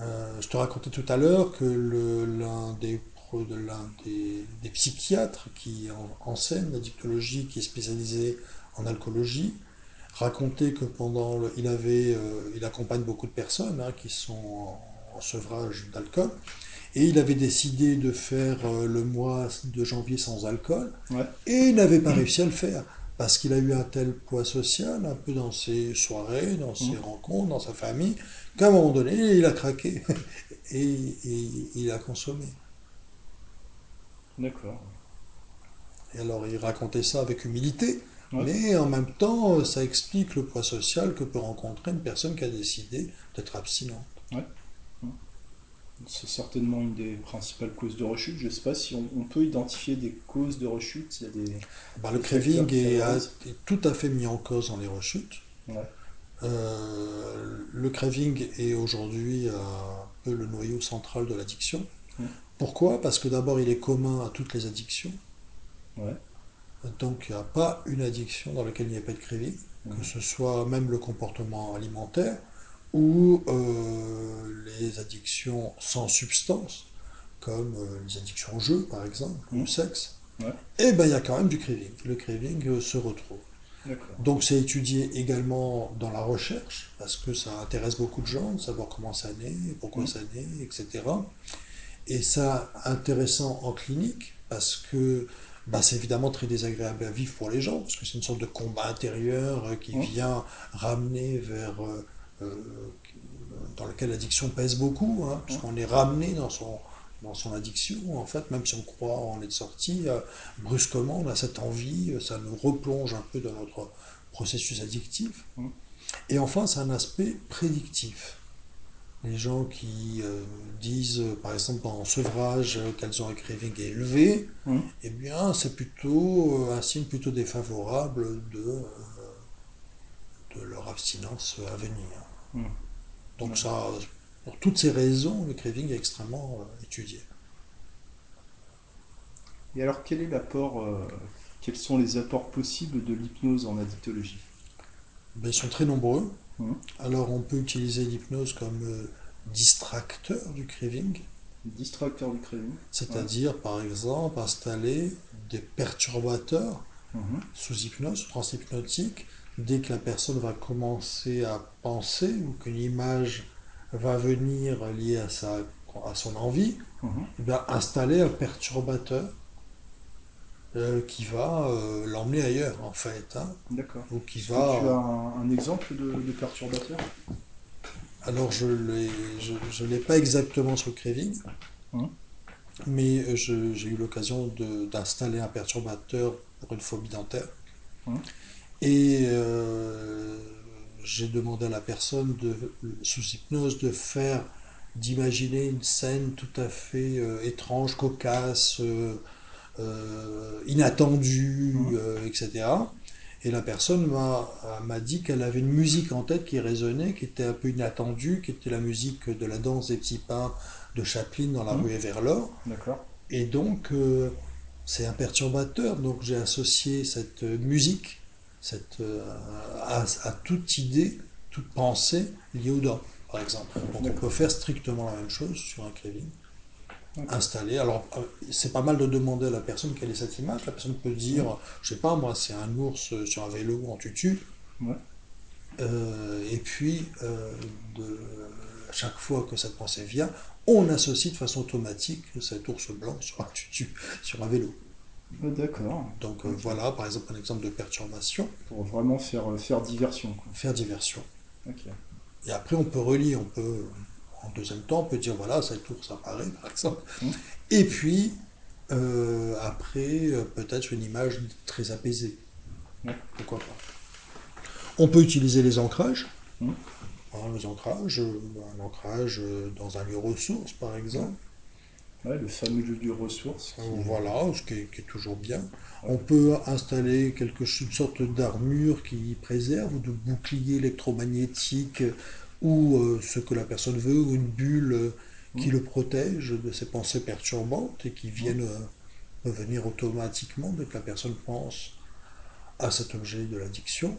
Euh, je te racontais tout à l'heure que l'un des psychiatres qui en- enseigne la dictologie, qui est spécialisé en alcoolologie, racontait que pendant le- il avait, euh, il accompagne beaucoup de personnes hein, qui sont en, en sevrage d'alcool, et il avait décidé de faire euh, le mois de janvier sans alcool, Ouais. et il n'avait pas réussi à le faire. Parce qu'il a eu un tel poids social, un peu dans ses soirées, dans ses Mhm. rencontres, dans sa famille, qu'à un moment donné, il a craqué et, et il a consommé. D'accord. Et alors il racontait ça avec humilité, Ouais. mais en même temps, ça explique le poids social que peut rencontrer une personne qui a décidé d'être abstinente. Ouais. C'est certainement une des principales causes de rechute. Je ne sais pas si on, on peut identifier des causes de rechute. Il y a des. Bah, le craving est, tout à fait mis en cause dans les rechutes. Ouais. Euh, le craving est aujourd'hui un peu le noyau central de l'addiction. Mm. Pourquoi? Parce que d'abord, il est commun à toutes les addictions. Ouais. Donc, il n'y a pas une addiction dans laquelle il n'y a pas de craving, Mhm. que ce soit même le comportement alimentaire ou euh, les addictions sans substance, comme euh, les addictions au jeu, par exemple, ou Mhm. au sexe. Ouais. Et ben, il y a quand même du craving. Le craving euh, se retrouve. Donc c'est étudié également dans la recherche, parce que ça intéresse beaucoup de gens, de savoir comment ça naît, pourquoi Mm. ça naît, etc. Et ça, intéressant en clinique, parce que bah, c'est évidemment très désagréable à vivre pour les gens, parce que c'est une sorte de combat intérieur qui Mm. vient ramener vers... euh, dans lequel l'addiction pèse beaucoup, hein, parce Mm. qu'on est ramené dans son, dans son addiction, en fait, même si on croit en être sorti, euh, brusquement, on a cette envie, euh, ça nous replonge un peu dans notre processus addictif. Mm. Et enfin, c'est un aspect prédictif. Les gens qui euh, disent, par exemple, en sevrage, qu'elles ont un craving élevé, Mm. eh bien, c'est plutôt un signe plutôt défavorable de, de leur abstinence à venir. Mm. Donc ça, pour toutes ces raisons, le craving est extrêmement euh, étudié. Et alors, quel est l'apport, euh, quels sont les apports possibles de l'hypnose en addictologie? Ben, ils sont très nombreux. Mhm. Alors on peut utiliser l'hypnose comme euh, distracteur du craving, Distracteur du craving. c'est-à-dire par exemple installer des perturbateurs Mhm. sous hypnose, transhypnotique, dès que la personne va commencer à penser ou qu'une image va venir liée à, sa, à son envie, Mhm. eh bien, installer un perturbateur euh, qui va euh, l'emmener ailleurs en fait, hein, D'accord. ou qui Est-ce va... que tu as un, un exemple de, de perturbateur? Alors je je l'ai pas exactement sur le craving, Mhm. mais j'ai eu l'occasion d'installer un perturbateur pour une phobie dentaire. Mhm. Et euh, j'ai demandé à la personne de, sous hypnose de faire, d'imaginer une scène tout à fait euh, étrange, cocasse, euh, inattendue, etc. Et la personne m'a dit qu'elle avait une musique en tête qui résonnait, qui était un peu inattendue, qui était la musique de la danse des petits pains de Chaplin dans la Mhm. rue Everlord. D'accord. Et donc, euh, c'est un perturbateur. Donc, j'ai associé cette musique cette, euh, à, à toute idée, toute pensée liée aux dents, par exemple. Donc, on peut faire strictement la même chose sur un craving. Ok. Installer. Alors, euh, c'est pas mal de demander à la personne quelle est cette image. La personne peut dire, je sais pas, moi, c'est un ours sur un vélo en tutu. Ouais. Euh, et puis, euh, de, à chaque fois que cette pensée vient, on associe de façon automatique cet ours blanc sur un tutu, sur un vélo. Ah, D'accord. Donc euh, voilà, par exemple, un exemple de perturbation, Pour vraiment faire, euh, faire diversion. Quoi. faire diversion. Ok. Et après, on peut relier, on peut, en deuxième temps, on peut dire, voilà, cet ours apparaît, par exemple. Mhm. Et puis, euh, après, peut-être une image très apaisée. Pourquoi pas. On peut utiliser les ancrages. Mhm. Hein, les ancrages, un ancrage dans un lieu ressource, par exemple. Ouais, le fameux lieu. Qui Euh, est- Voilà, ce qui est, qui est toujours bien. On peut installer quelque une sorte d'armure qui préserve ou de bouclier électromagnétique ou euh, ce que la personne veut, ou une bulle euh, qui le protège de ces pensées perturbantes et qui viennent euh, revenir automatiquement dès que la personne pense à cet objet de l'addiction.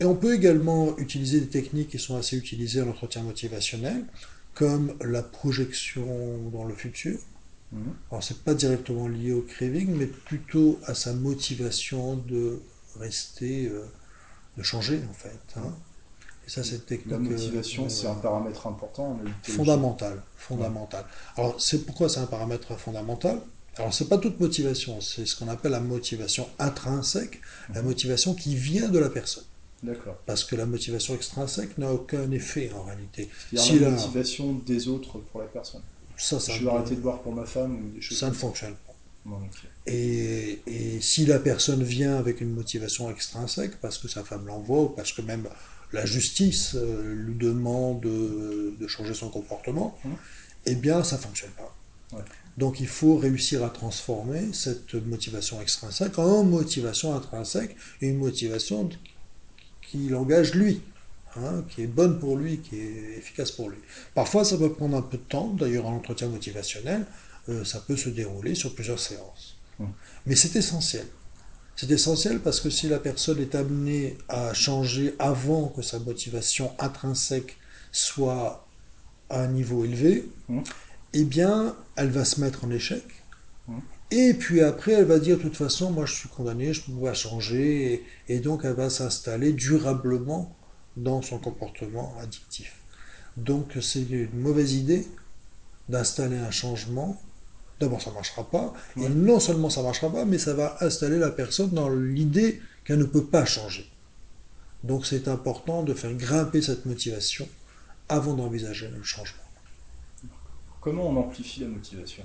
Et on peut également utiliser des techniques qui sont assez utilisées en entretien motivationnel, comme la projection dans le futur. Mhm. Alors, c'est pas directement lié au craving, mais plutôt à sa motivation de rester, euh, de changer, en fait. hein. Et ça, c'est une La technique euh, motivation, c'est euh, un paramètre important fondamentale. Fondamentale. Alors, c'est pourquoi c'est un paramètre fondamental? Alors, c'est pas toute motivation, c'est ce qu'on appelle la motivation intrinsèque, la motivation qui vient de la personne. D'accord. Parce que la motivation extrinsèque n'a aucun effet en réalité. C'est-à-dire Si la motivation des autres pour la personne. ça, ça, je vais arrêter de boire pour ma femme ou des choses ça ne fonctionne pas. Non. Et, et si la personne vient avec une motivation extrinsèque, parce que sa femme l'envoie, ou parce que même la justice euh, lui demande de, de changer son comportement, Mhm. eh bien, ça fonctionne pas. Ouais. Donc, il faut réussir à transformer cette motivation extrinsèque en motivation intrinsèque, une motivation qui l'engage lui, hein, qui est bonne pour lui, qui est efficace pour lui. Parfois, ça peut prendre un peu de temps. D'ailleurs, un entretien motivationnel, euh, ça peut se dérouler sur plusieurs séances. Mm. Mais c'est essentiel. C'est essentiel parce que si la personne est amenée à changer avant que sa motivation intrinsèque soit à un niveau élevé, Mm. eh bien, elle va se mettre en échec. Et puis après, elle va dire, de toute façon, moi je suis condamné, je ne peux pas changer. Et, et donc, elle va s'installer durablement dans son comportement addictif. Donc, c'est une mauvaise idée d'installer un changement. D'abord, ça ne marchera pas. Et non seulement ça ne marchera pas, mais ça va installer la personne dans l'idée qu'elle ne peut pas changer. Donc, c'est important de faire grimper cette motivation avant d'envisager le changement. Comment on amplifie la motivation?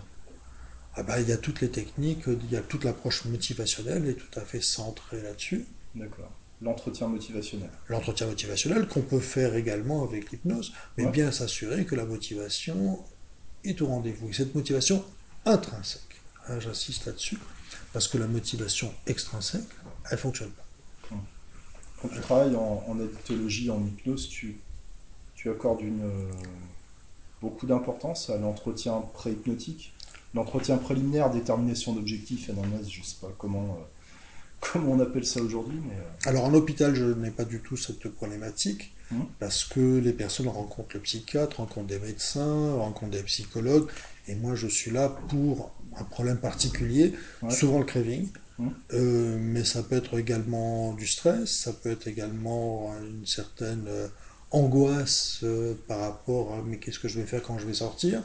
Ah bah, il y a toutes les techniques, il y a toute l'approche motivationnelle est tout à fait centrée là-dessus. D'accord. L'entretien motivationnel. L'entretien motivationnel qu'on peut faire également avec l'hypnose, mais Ouais. bien s'assurer que la motivation est au rendez-vous. Et cette motivation intrinsèque, hein, j'insiste là-dessus, parce que la motivation extrinsèque, elle fonctionne pas. Quand tu travailles en, en addictologie, en hypnose, tu, tu accordes une, euh, beaucoup d'importance à l'entretien pré-hypnotique? L'entretien préliminaire, détermination d'objectifs, NMS, je sais pas comment, euh, comment on appelle ça aujourd'hui, mais euh, Alors en hôpital, je n'ai pas du tout cette problématique, Mhm. parce que les personnes rencontrent le psychiatre, rencontrent des médecins, rencontrent des psychologues, et moi je suis là pour un problème particulier, Ouais. souvent le craving, Mhm. Euh, mais ça peut être également du stress, ça peut être également une certaine angoisse euh, par rapport à mais qu'est-ce que je vais faire quand je vais sortir?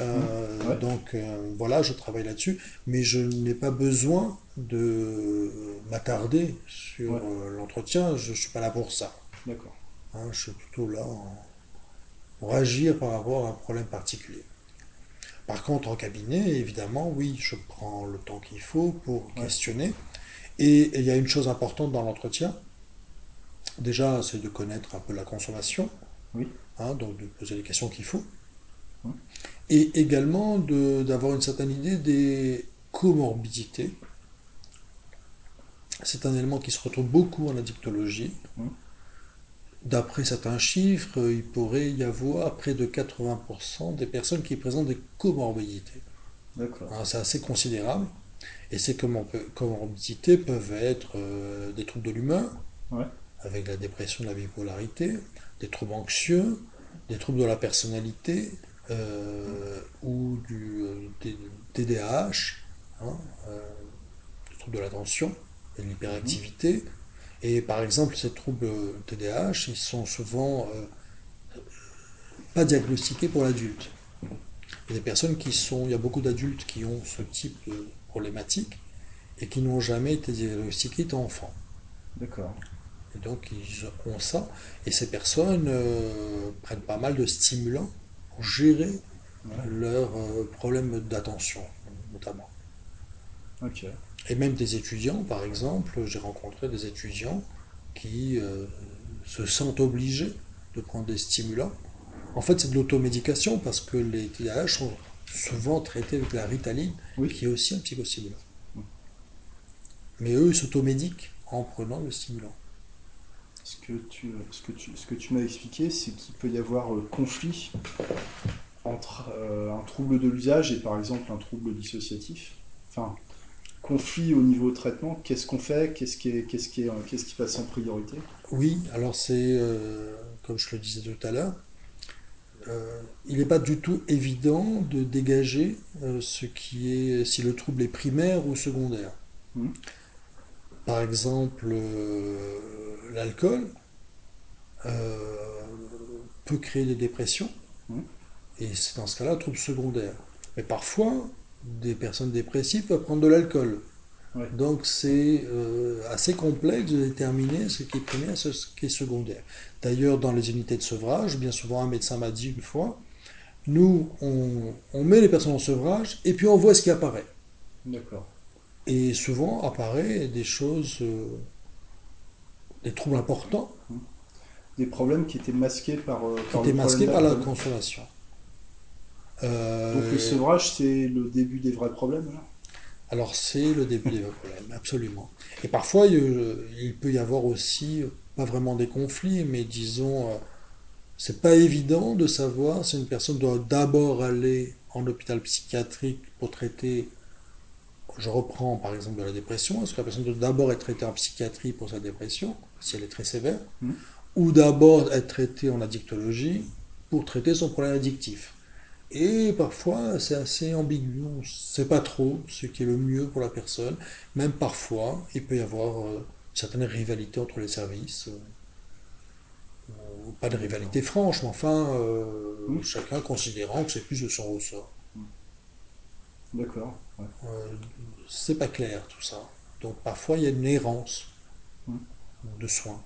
Euh, Ouais. Donc euh, voilà, je travaille là-dessus, mais je n'ai pas besoin de m'attarder sur Ouais. euh, l'entretien, je suis pas là pour ça. d'accord. hein. je suis plutôt là en- pour agir par rapport à un problème particulier. Par contre, en cabinet, évidemment, oui, je prends le temps qu'il faut pour Ouais. questionner. Et il y a une chose importante dans l'entretien. Déjà, c'est de connaître un peu la consommation, Oui. hein, donc de poser les questions qu'il faut. Hum. Et également d'avoir une certaine idée des comorbidités. C'est un élément qui se retrouve beaucoup en addictologie. Hum. D'après certains chiffres, il pourrait y avoir près de 80% des personnes qui présentent des comorbidités. Hein, c'est assez considérable. Et ces comor- comorbidités peuvent être euh, des troubles de l'humeur, Ouais. avec la dépression, la bipolarité, des troubles anxieux, des troubles de la personnalité, euh, ou du euh, TDAH, hein, euh, des troubles de l'attention et de l'hyperactivité. Et par exemple, ces troubles TDAH, ils sont souvent euh, pas diagnostiqués pour l'adulte. Il y a des personnes qui sont, il y a beaucoup d'adultes qui ont ce type de problématique et qui n'ont jamais été diagnostiqués étant enfants. D'accord. Et donc ils ont ça. Et ces personnes euh, prennent pas mal de stimulants pour gérer Ouais. leurs euh, problèmes d'attention, notamment. Et même des étudiants, par exemple, j'ai rencontré des étudiants qui euh, se sentent obligés de prendre des stimulants. En fait, c'est de l'automédication parce que les TDAH sont souvent traités avec la ritaline, Oui. qui est aussi un psychostimulant. Mais eux, ils s'automédiquent en prenant le stimulant. Ce que tu, ce que tu, ce que tu m'as expliqué, c'est qu'il peut y avoir euh, conflit entre euh, un trouble de l'usage et par exemple un trouble dissociatif. Enfin, conflit au niveau traitement, qu'est-ce qu'on fait? Qu'est-ce qui, est, qu'est-ce, qui est, qu'est-ce qui passe en priorité? Oui, alors c'est, euh, comme je le disais tout à l'heure, euh, il n'est pas du tout évident de dégager ce qui est, si le trouble est primaire ou secondaire. Hmm. Par exemple, l'alcool euh, peut créer des dépressions, Hmm. et c'est dans ce cas-là un trouble secondaire. Mais parfois, des personnes dépressives peuvent prendre de l'alcool. Ouais. Donc c'est euh, assez complexe de déterminer ce qui est primaire et ce qui est secondaire. D'ailleurs, dans les unités de sevrage, bien souvent un médecin m'a dit une fois, nous, on, on met les personnes en sevrage et puis on voit ce qui apparaît. D'accord. Et souvent apparaît des choses, euh, des troubles importants Des problèmes qui étaient masqués par, euh, qui par étaient le masqués par la consommation. Donc Euh, le sevrage, c'est le début des vrais problèmes. là? Alors c'est le début des problèmes, absolument. Et parfois, il, il peut y avoir aussi, pas vraiment des conflits, mais disons, euh, c'est pas évident de savoir si une personne doit d'abord aller en hôpital psychiatrique pour traiter, je reprends par exemple de la dépression, est-ce que la personne doit d'abord être traitée en psychiatrie pour sa dépression, si elle est très sévère, Mhm. ou d'abord être traitée en addictologie pour traiter son problème addictif. Et parfois, c'est assez ambigu. On ne sait pas trop ce qui est le mieux pour la personne. Même parfois, il peut y avoir euh, certaines rivalités entre les services. euh, pas de rivalité franche, mais enfin, euh, Mhm. chacun considérant que c'est plus de son ressort. D'accord. ouais. C'est pas clair tout ça. Donc parfois, il y a une errance. De soins.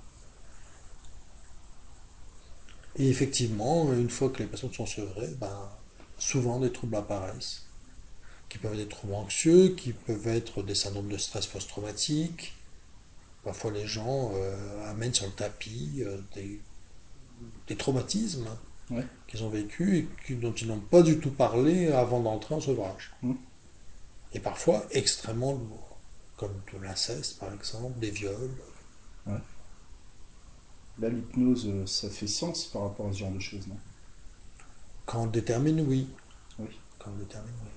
Et effectivement, une fois que les personnes sont sevrées, ben, souvent des troubles apparaissent. qui peuvent être des troubles anxieux, qui peuvent être des syndromes de stress post-traumatique. Parfois, les gens euh, amènent sur le tapis euh, des, des traumatismes Ouais. qu'ils ont vécus et dont ils n'ont pas du tout parlé avant d'entrer en sevrage. Mm. Et parfois extrêmement lourds, comme de l'inceste par exemple, des viols. Là, l'hypnose, euh, ça fait sens par rapport à ce genre de choses, non? Quand on le détermine, oui. Oui. Quand on le détermine, oui.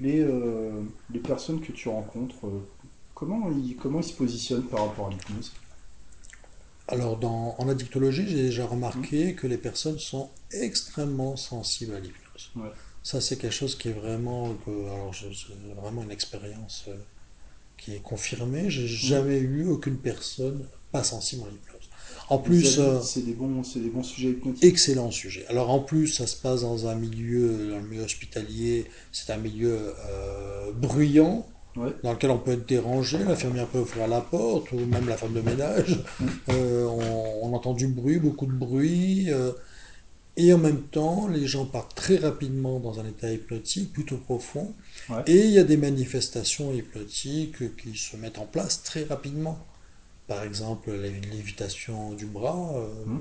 Les, euh, les personnes que tu rencontres, euh, comment ils, comment ils se positionnent par rapport à l'hypnose? Alors, dans, en addictologie, j'ai déjà remarqué que les personnes sont extrêmement sensibles à l'hypnose. Ouais. Ça, c'est quelque chose qui est vraiment, alors, je- vraiment une expérience qui est confirmée. J'ai jamais eu aucune personne pas sensible à l'hypnose. En plus, euh, c'est des bons, c'est des bons sujets hypnotiques. excellent sujet. Alors, en plus, ça se passe dans un milieu, dans le milieu hospitalier. C'est un milieu euh, bruyant Ouais. dans lequel on peut être dérangé, l'infirmière peut ouvrir la porte, ou même la femme de ménage. Euh, on, on entend du bruit, beaucoup de bruit, et en même temps, les gens partent très rapidement dans un état hypnotique plutôt profond, Ouais. et il y a des manifestations hypnotiques qui se mettent en place très rapidement. Par exemple, la lévitation du bras, euh, Mm.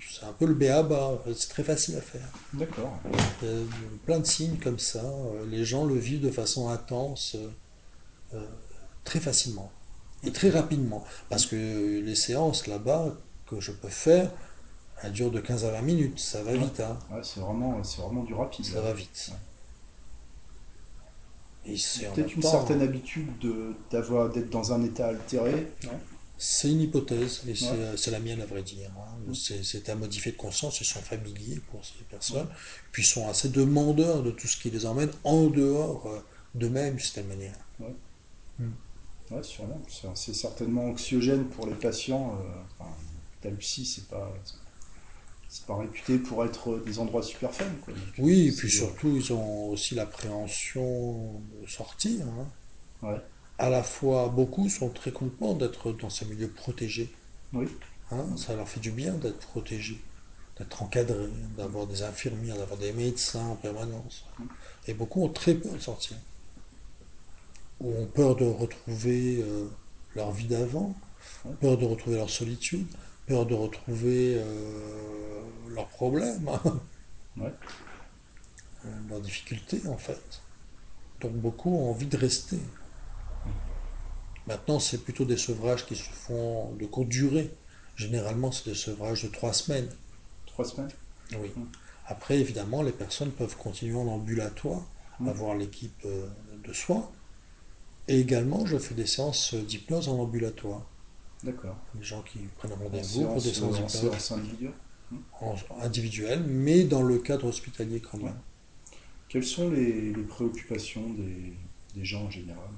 c'est un peu le béaba, c'est très facile à faire. D'accord. Il y a plein de signes comme ça, euh, les gens le vivent de façon intense. euh, très facilement et très rapidement. Parce que les séances là-bas que je peux faire, elles durent de 15 à 20 minutes. Ça va Ouais. vite, hein. Ouais, c'est vraiment, vraiment du rapide. Ça là. va vite. C'est Peut-être une certaine habitude de, d'avoir, d'être dans un état altéré. Non c'est une hypothèse, et c'est Ouais. c'est la mienne à vrai dire. hein. Mm. C'est à modifier de conscience, ils sont familiers pour ces personnes, puis ils sont assez demandeurs de tout ce qui les emmène en dehors euh, d'eux-mêmes, d'une certaine manière. Ouais, sûrement. C'est, c'est certainement anxiogène pour les patients. euh, enfin, c'est pas, c'est pas réputé pour être des endroits super fun. Quoi. Donc, Oui, et puis surtout, ils ont aussi l'appréhension de sortir. hein. Ouais. à la fois, beaucoup sont très contents d'être dans ces milieux protégés. Oui. hein. Ça leur fait du bien d'être protégés, d'être encadrés, d'avoir des infirmières, d'avoir des médecins en permanence. Et beaucoup ont très peur de sortir. Ou ont peur de retrouver euh, leur vie d'avant, Ouais. peur de retrouver leur solitude, peur de retrouver euh, leurs problèmes, hein, Ouais. leurs difficultés en fait. Donc beaucoup ont envie de rester. Maintenant, c'est plutôt des sevrages qui se font de courte durée. Généralement, c'est des sevrages de trois semaines. Trois semaines? Oui. Mm. Après, évidemment, les personnes peuvent continuer en ambulatoire, Mm. avoir l'équipe euh, de soins. Et également, je fais des séances d'hypnose en ambulatoire. D'accord. Les gens qui prennent En rendez-vous pour des séance, séances euh, en d'hypnose. séance individuelle. en- individuel, mais dans le cadre hospitalier quand Ouais. même. Quelles sont les, les préoccupations des, des gens en général?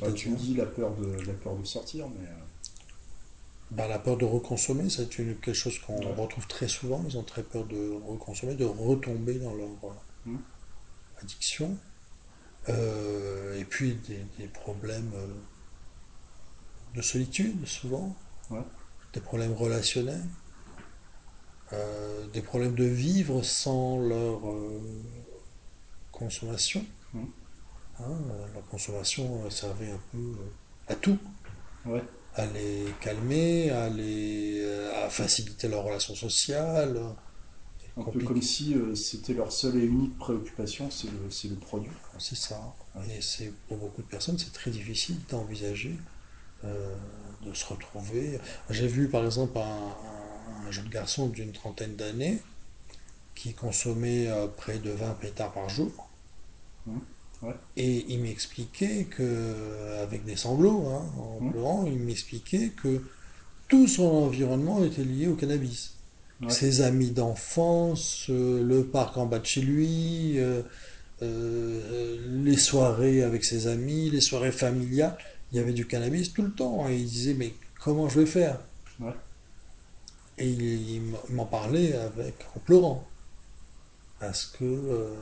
Bah, Tu me dis la peur de, la peur de sortir, mais euh, bah, la peur de reconsommer, c'est une, quelque chose qu'on Ouais. retrouve très souvent. Ils ont très peur de reconsommer, de retomber dans leur euh, Hmm. addiction. Euh, et puis des, des problèmes de solitude, souvent, ouais, des problèmes relationnels, euh, des problèmes de vivre sans leur euh, consommation. Hmm. Hein, euh, leur consommation servait un peu à tout, ouais, à les calmer, à, les, à faciliter leurs relations sociales. un peu comme si euh, c'était leur seule et unique préoccupation, c'est le, le produit. C'est ça. Ouais. Et c'est pour beaucoup de personnes, c'est très difficile d'envisager de se retrouver. J'ai vu par exemple un, un- un jeune garçon d'une trentaine d'années qui consommait euh, près de 20 pétards par jour. Ouais, Et il m'expliquait que, avec des sanglots, hein, en Hmm. pleurant, il m'expliquait que tout son environnement était lié au cannabis. ouais, Ses amis d'enfance, euh, le parc en bas de chez lui, euh, euh, les soirées avec ses amis, les soirées familiales, il y avait du cannabis tout le temps. Et il disait, mais comment je vais faire? Ouais. Et il, m'en parlait avec, en pleurant. Parce que euh,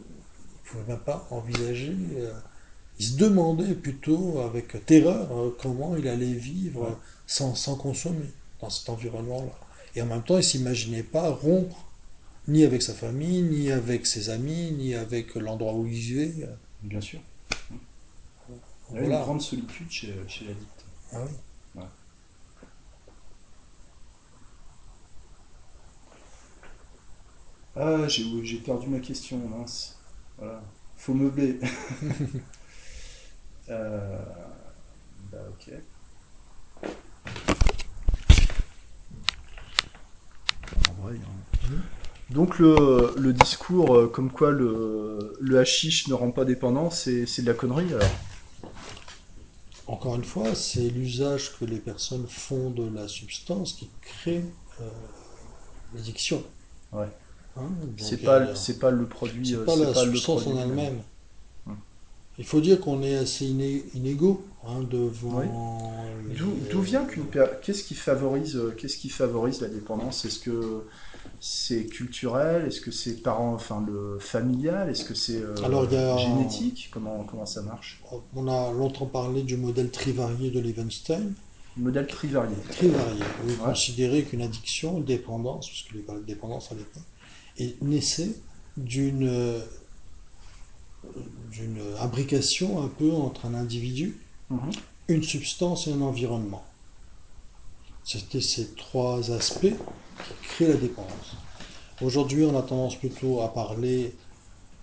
il pouvait même pas envisager. euh, il se demandait plutôt avec terreur euh, comment il allait vivre Ouais. sans, sans consommer dans cet environnement-là. Et en même temps, il s'imaginait pas rompre ni avec sa famille, ni avec ses amis, ni avec l'endroit où il vivait. Bien sûr. Il y a Voilà. une grande solitude chez, chez l'addict. Ah oui. Ouais. Ah, j'ai j'ai perdu ma question, mince. Voilà. Faut meubler. Euh, bah ok. Donc le, le discours euh, comme quoi le, le hashish ne rend pas dépendant, c'est c'est de la connerie alors? Encore une fois, c'est l'usage que les personnes font de la substance qui crée euh, l'addiction. Ouais. Hein, C'est euh, pas, c'est pas le produit. c'est euh, pas la pas substance en elle-même. Hum. Il faut dire qu'on est assez iné- inégaux hein, devant. les- D'où vient qu'une per- qu'est-ce qui favorise qu'est-ce qui favorise la dépendance? Est-ce que c'est culturel? Est-ce que c'est parent enfin le familial? Est-ce que c'est euh, Alors, il y a- génétique? Comment comment ça marche? On a longtemps parlé du modèle trivarié de Levenstein. Modèle trivarié. Trivarié, où il Ouais. considérait qu'une addiction, une dépendance, parce qu'il parlait de dépendance à l'époque, est naissait d'une euh, d'une imbrication un peu entre un individu, Mhm. une substance et un environnement. C'était ces trois aspects qui créent la dépendance. Aujourd'hui, on a tendance plutôt à parler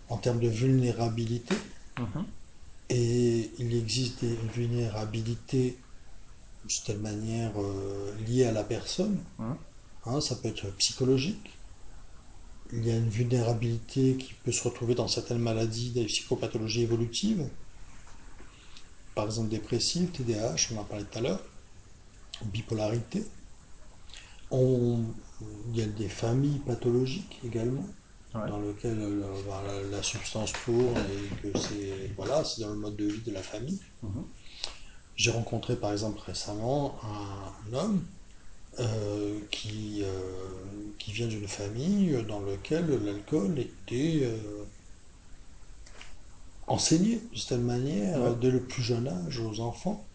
en termes de vulnérabilité, Mhm. et il existe des vulnérabilités d'une certaine manière euh, liées à la personne. Mhm. Hein, ça peut être psychologique. Il y a une vulnérabilité qui peut se retrouver dans certaines maladies, des psychopathologies évolutives, par exemple dépressive, TDAH, on en parlait tout à l'heure, bipolarité. On- il y a des familles pathologiques également, Ouais. dans lesquelles euh, la, la substance tourne et que c'est voilà, c'est dans le mode de vie de la famille. Mhm. J'ai rencontré par exemple récemment un homme euh, qui, euh, qui vient d'une famille dans laquelle l'alcool était euh, enseigné d'une certaine manière Ouais. dès le plus jeune âge aux enfants.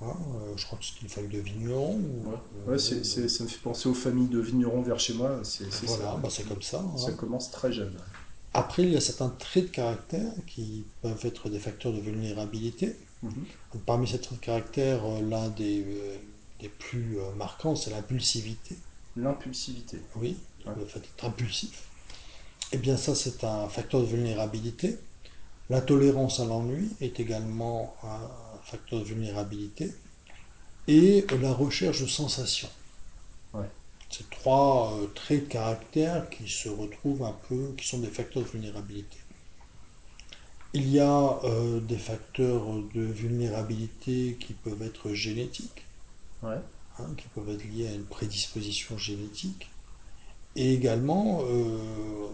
Hein, euh, je crois que c'est une famille de vignerons. ou- Ouais, euh, ça me fait penser aux familles de vignerons vers chez moi. C'est, voilà, ça. bah, c'est comme ça. hein. Ça commence très jeune. Après, il y a certains traits de caractère qui peuvent être des facteurs de vulnérabilité. Mhm. Donc, parmi ces traits de caractère, euh, l'un des, euh, des plus marquants, c'est l'impulsivité. L'impulsivité. Oui, Ouais. le fait d'être impulsif. Eh bien, ça, c'est un facteur de vulnérabilité. L'intolérance à l'ennui est également un facteur de vulnérabilité. Et la recherche de sensations. Ouais. Ces trois euh, traits de caractère qui se retrouvent un peu, qui sont des facteurs de vulnérabilité. Il y a euh, des facteurs de vulnérabilité qui peuvent être génétiques. Ouais. hein, qui peuvent être liées à une prédisposition génétique, et également euh,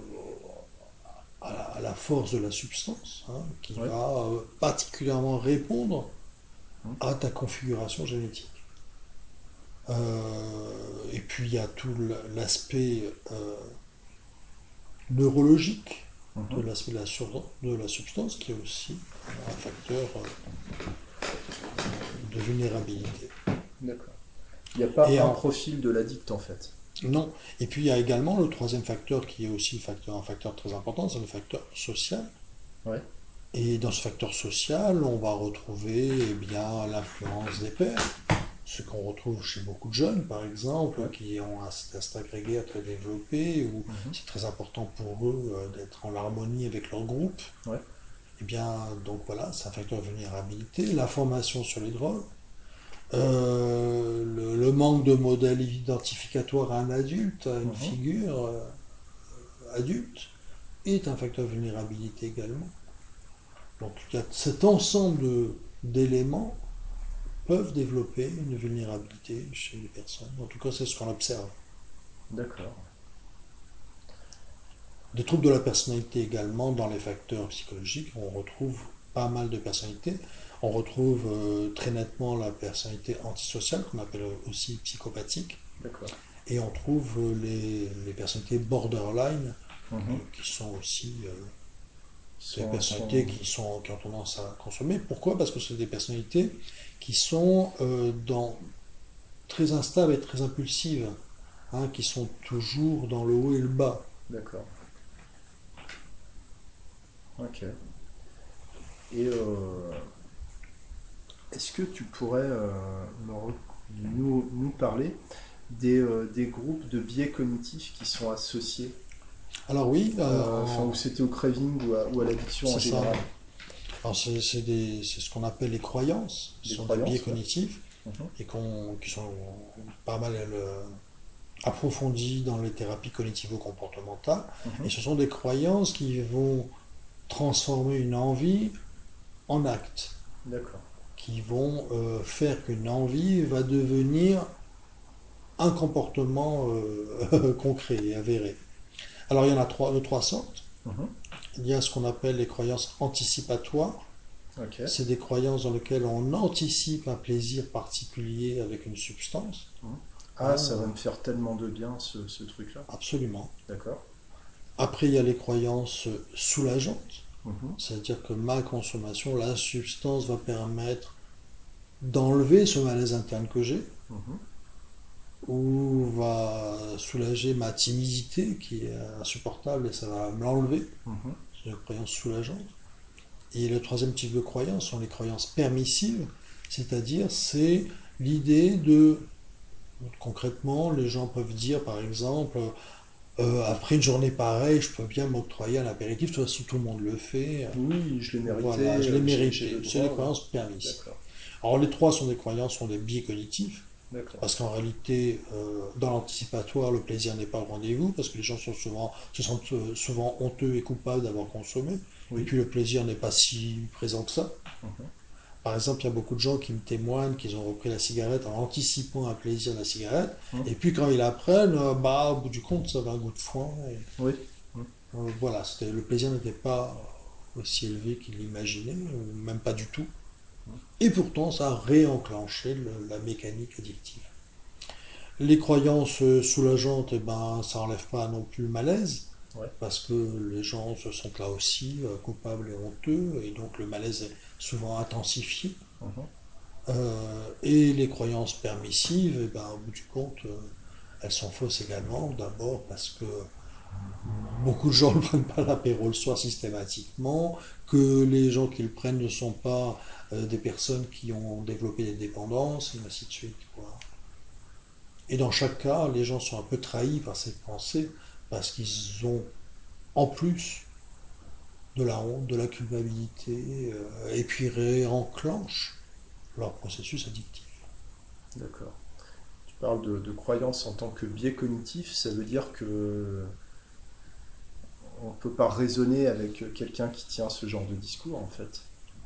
à, la, à, la, force de la substance, hein, qui Ouais. va euh, particulièrement répondre. À ta configuration génétique. Euh, et puis il y a tout l'aspect euh, neurologique de Mhm. l'aspect de, la sur- de la substance qui est aussi un facteur euh, de vulnérabilité. D'accord. Il n'y a pas Et un en- profil de l'addict en fait. Non. Et puis il y a également le troisième facteur qui est aussi facteur, un facteur très important, c'est le facteur social. Ouais. Et dans ce facteur social, on va retrouver eh bien l'influence des pairs, ce qu'on retrouve chez beaucoup de jeunes, par exemple, Ouais. qui ont un test grégaire très développé, où Mhm. c'est très important pour eux euh, d'être en harmonie avec leur groupe. Ouais. Eh bien, donc voilà, c'est un facteur de vulnérabilité. L'information sur les drogues, euh, le, le manque de modèles identificatoires à un adulte, à une Mhm. figure euh, adulte, est un facteur de vulnérabilité également. Il y a cet ensemble d'éléments peuvent développer une vulnérabilité chez les personnes. En tout cas, c'est ce qu'on observe. D'accord. Des troubles de la personnalité également dans les facteurs psychologiques, on retrouve pas mal de personnalités. On retrouve euh, très nettement la personnalité antisociale, qu'on appelle aussi psychopathique, D'accord. et on trouve euh, les, les personnalités borderline, Mhm. euh, qui sont aussi euh, des personnalités sont- qui, sont, qui ont tendance à consommer. Pourquoi? Parce que c'est des personnalités qui sont euh, dans, très instables et très impulsives, hein, qui sont toujours dans le haut et le bas. D'accord. Ok. Et euh, est-ce que tu pourrais euh, nous, nous parler des, des groupes de biais cognitifs qui sont associés? Alors oui, euh, Euh, Enfin, c'était au craving ou à, ou à l'addiction en général alors c'est c'est des- c'est ce qu'on appelle les croyances, ce sont des biais ouais. cognitifs Mhm. et qui sont pas mal euh, approfondis dans les thérapies cognitivo-comportementales. Mhm. Et ce sont des croyances qui vont transformer une envie en acte. D'accord. qui vont euh, faire qu'une envie va devenir un comportement euh, concret et avéré. Alors il y en a trois, de trois sortes. Mhm. Il y a ce qu'on appelle les croyances anticipatoires. C'est des croyances dans lesquelles on anticipe un plaisir particulier avec une substance. Ah, ça va me faire tellement de bien ce, ce truc-là. Absolument. D'accord. Après, il y a les croyances soulageantes. Mhm. C'est-à-dire que ma consommation, la substance va permettre d'enlever ce malaise interne que j'ai. Mhm. ou va soulager ma timidité qui est insupportable et ça va me l'enlever. Mhm. C'est une croyance soulageante. Et le troisième type de croyance sont les croyances permissives, c'est-à-dire c'est l'idée de concrètement les gens peuvent dire par exemple euh, après une journée pareille je peux bien m'octroyer un apéritif, de toute façon tout le monde le fait. Oui, je l'ai mérité. Voilà, je l'ai mérité. C'est les croyances permissives. Alors les trois sont des croyances, sont des biais cognitifs. Parce qu'en réalité, euh, dans l'anticipatoire, le plaisir n'est pas au rendez-vous, parce que les gens sont souvent, se sentent euh, souvent honteux et coupables d'avoir consommé. Oui. Et puis le plaisir n'est pas si présent que ça. Mhm. Par exemple, il y a beaucoup de gens qui me témoignent qu'ils ont repris la cigarette en anticipant un plaisir de la cigarette. Mhm. Et puis quand ils l'apprennent, euh, bah, au bout du compte, ça avait un goût de foin. et, Oui. euh, voilà, le plaisir n'était pas aussi élevé qu'ils l'imaginaient, même pas du tout. Et pourtant, ça a réenclenché le- la mécanique addictive. Les croyances euh, soulageantes, eh ben, ça enlève pas non plus le malaise, Ouais. parce que les gens se sentent là aussi euh, coupables et honteux, et donc le malaise est souvent intensifié. Mhm. Euh, et les croyances permissives, eh ben, au bout du compte, elles sont fausses également. D'abord parce que beaucoup de gens ne prennent pas l'apéro le soir systématiquement, que les gens qui le prennent ne sont pas euh, des personnes qui ont développé des dépendances, et ainsi de suite. Et dans chaque cas, les gens sont un peu trahis par cette pensée parce qu'ils ont en plus de la honte, de la culpabilité, euh, et puis réenclenchent leur processus addictif. D'accord. Tu parles de, de croyance en tant que biais cognitif, ça veut dire que on ne peut pas raisonner avec quelqu'un qui tient ce genre de discours en fait.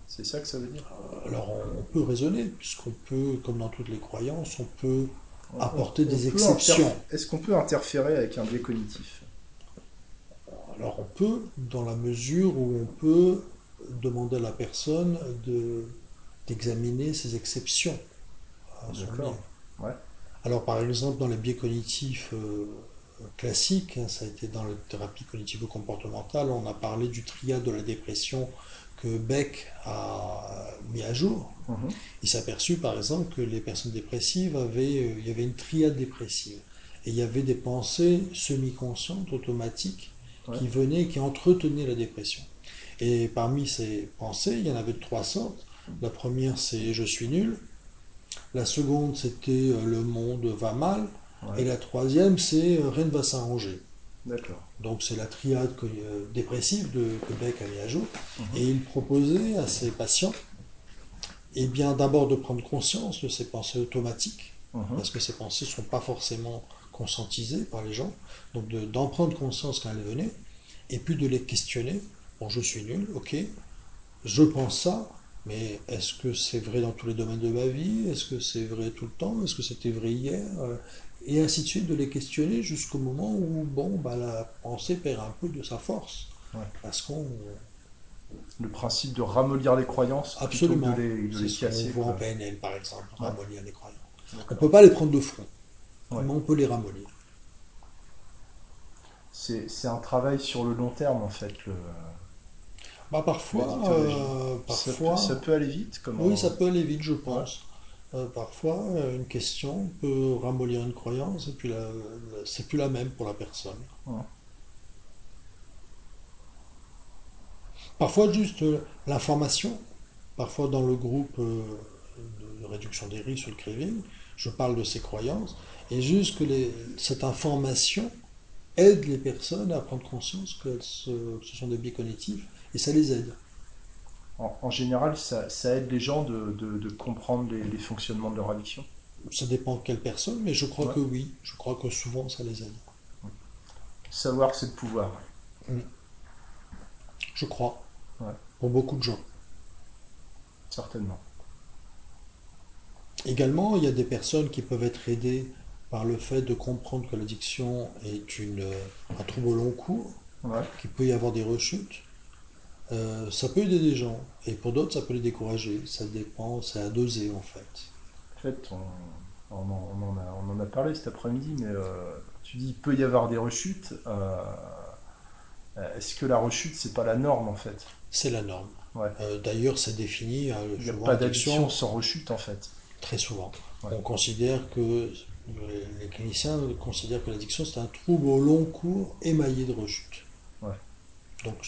C'est ça que ça veut dire Alors on, peut raisonner, puisqu'on peut, comme dans toutes les croyances, on peut On- apporter on des peut exceptions. Est-ce qu'on peut interférer avec un biais cognitif? Alors on peut, dans la mesure où on peut demander à la personne de d'examiner ses exceptions son D'accord. Ouais. Alors par exemple, dans les biais cognitifs euh, classiques, hein, ça a été dans la thérapie cognitivo-comportementale, on a parlé du triade de la dépression que Beck a mis à jour. Mhm. Il s'est aperçu par exemple que les personnes dépressives avaient, euh, il y avait une triade dépressive. Et il y avait des pensées semi-conscientes, automatiques, Ouais. qui venaient, et qui entretenaient la dépression. Et parmi ces pensées, il y en avait de trois sortes. La première, c'est je suis nul. La seconde, c'était euh, le monde va mal. Ouais. Et la troisième, c'est euh, rien ne va s'arranger. D'accord. Donc c'est la triade que- euh, dépressive de, que Beck a mis à jour. Mhm. Et il proposait à ses patients, eh bien d'abord de prendre conscience de ces pensées automatiques, Mhm. parce que ces pensées ne sont pas forcément conscientisées par les gens, donc de- d'en prendre conscience quand elles venaient, et puis de les questionner. Bon, je suis nul, ok, je pense ça, mais est-ce que c'est vrai dans tous les domaines de ma vie? Est-ce que c'est vrai tout le temps? Est-ce que c'était vrai hier? Et ainsi de suite, de les questionner jusqu'au moment où, bon, bah, la pensée perd un peu de sa force. Ouais. Parce qu'on Le principe de ramollir les croyances Absolument. plutôt que de les, de C'est les ce qu'on casser. voit en quoi. PNL, par exemple, Ouais. ramollir les croyances. On ne peut pas les prendre de front, Ouais. mais on peut les ramollir. C'est un travail sur le long terme en fait. Le... Bah, parfois, euh, Ça, parfois, peut, ça peut aller vite oui, ça peut aller vite, je pense. Euh, parfois, euh, une question peut ramollir une croyance et puis la- la- c'est plus la même pour la personne. Ouais. Parfois, juste euh, l'information. Parfois, dans le groupe euh, de réduction des risques, le craving, je parle de ces croyances et juste que les- cette information aide les personnes à prendre conscience que ce, que ce sont des biais cognitifs et ça les aide. En, en général, ça, ça aide les gens de, de- de comprendre les, les fonctionnements de leur addiction. Ça dépend de quelle personne, mais je crois Ouais. que oui. Je crois que souvent ça les aide. Savoir, c'est le pouvoir. Je crois. Ouais. Pour beaucoup de gens. Certainement. Également, il y a des personnes qui peuvent être aidées par le fait de comprendre que l'addiction est une, euh, un trouble au long cours, Ouais. qu'il peut y avoir des rechutes. Euh, ça peut aider des gens, et pour d'autres, ça peut les décourager. Ça dépend, c'est à doser en fait. En fait, on, on en, on en a, on en a parlé cet après-midi, mais euh, tu dis il peut y avoir des rechutes. euh, Est-ce que la rechute, c'est pas la norme en fait? C'est la norme. Ouais. D'ailleurs, c'est défini euh, Il n'y a pas addiction d'addiction sans rechute en fait. très souvent. Ouais. On considère que les cliniciens considèrent que l'addiction c'est un trouble au long cours émaillé de rechutes. Donc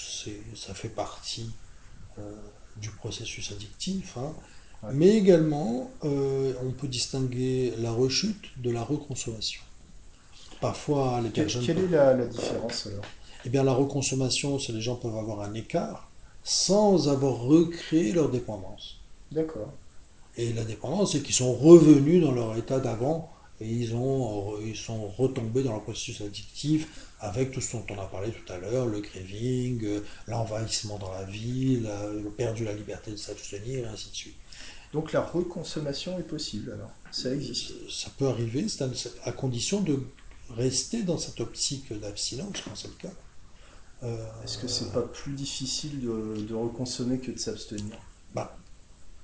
ça fait partie euh, du processus addictif. hein. Ouais. Mais également, euh, on peut distinguer la rechute de la reconsommation. Parfois, les Quelle, personnes quelle est la, la différence alors? Eh bien, la reconsommation, c'est les gens peuvent avoir un écart sans avoir recréé leur dépendance. D'accord. Et la dépendance, c'est qu'ils sont revenus dans leur état d'avant et ils, ont, ils sont retombés dans leur processus addictif avec tout ce dont on a parlé tout à l'heure, le craving, euh, l'envahissement dans la vie, la, le perdu la liberté de s'abstenir, et ainsi de suite. Donc la reconsommation est possible alors Ça existe. Ça peut arriver, à, à condition de rester dans cette optique d'abstinence, quand c'est le cas. Euh, Est-ce que c'est pas plus difficile de, de reconsommer que de s'abstenir? Bah,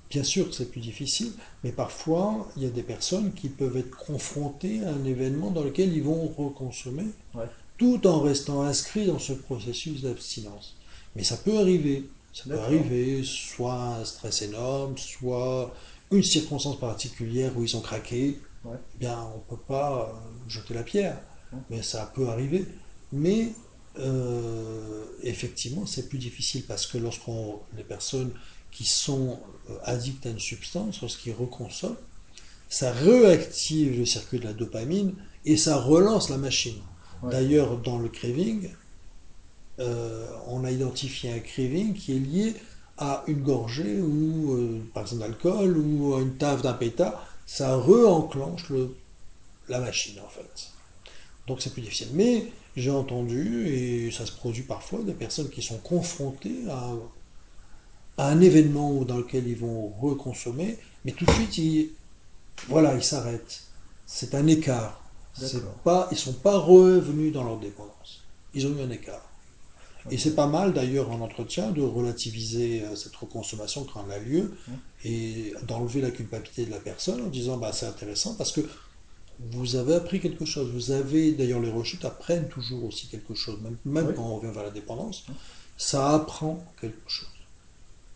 bien sûr que c'est plus difficile, mais parfois il y a des personnes qui peuvent être confrontées à un événement dans lequel ils vont reconsommer, Ouais. Tout en restant inscrits dans ce processus d'abstinence. Mais ça peut arriver. Ça peut arriver, soit un stress énorme, soit une circonstance particulière où ils ont craqué. Ouais. Eh bien, on ne peut pas euh, jeter la pierre, Ouais. mais ça peut arriver. Mais euh, effectivement, c'est plus difficile parce que lorsqu'on les personnes qui sont euh, addictes à une substance, lorsqu'ils reconsomment, ça réactive le circuit de la dopamine et ça relance la machine. D'ailleurs, dans le craving, euh, on a identifié un craving qui est lié à une gorgée ou euh, par exemple d'alcool ou à une tave d'un pétard, ça re-enclenche le- la machine en fait. Donc c'est plus difficile. Mais j'ai entendu, et ça se produit parfois, des personnes qui sont confrontées à, à un événement dans lequel ils vont reconsommer, mais tout de suite, voilà, ils s'arrêtent. c'est un écart. Pas, ils sont pas revenus dans leur dépendance. Ils ont eu un écart. Et c'est pas mal d'ailleurs en entretien de relativiser euh, cette reconsommation quand elle a lieu Mmh. et d'enlever la culpabilité de la personne en disant bah, c'est intéressant parce que vous avez appris quelque chose. Vous avez d'ailleurs les rechutes apprennent toujours aussi quelque chose, même, même Oui. quand on revient vers la dépendance, Mmh. ça apprend quelque chose.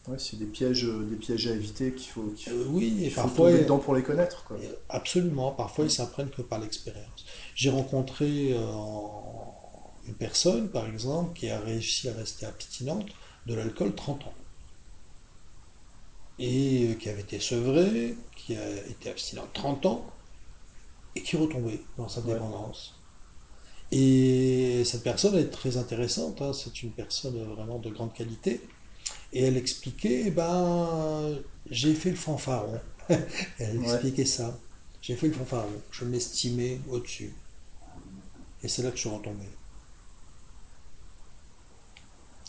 Ouais, c'est des pièges, euh, des pièges à éviter qu'il faut, qu'il Euh, faut, oui, et faut parfois, tomber dedans pour les connaître. Quoi. Euh, Absolument, parfois ils s'apprennent que par l'expérience. J'ai rencontré euh, une personne, par exemple, qui a réussi à rester abstinente de l'alcool 30 ans. Et euh, qui avait été sevrée, qui a été abstinente 30 ans, et qui retombait dans sa Ouais. dépendance. Et cette personne est très intéressante, hein, c'est une personne vraiment de grande qualité. Et elle expliquait, eh ben, j'ai fait le fanfaron. Elle Ouais. expliquait ça. J'ai fait le fanfaron. Je m'estimais au-dessus. Et c'est là que je suis retombé.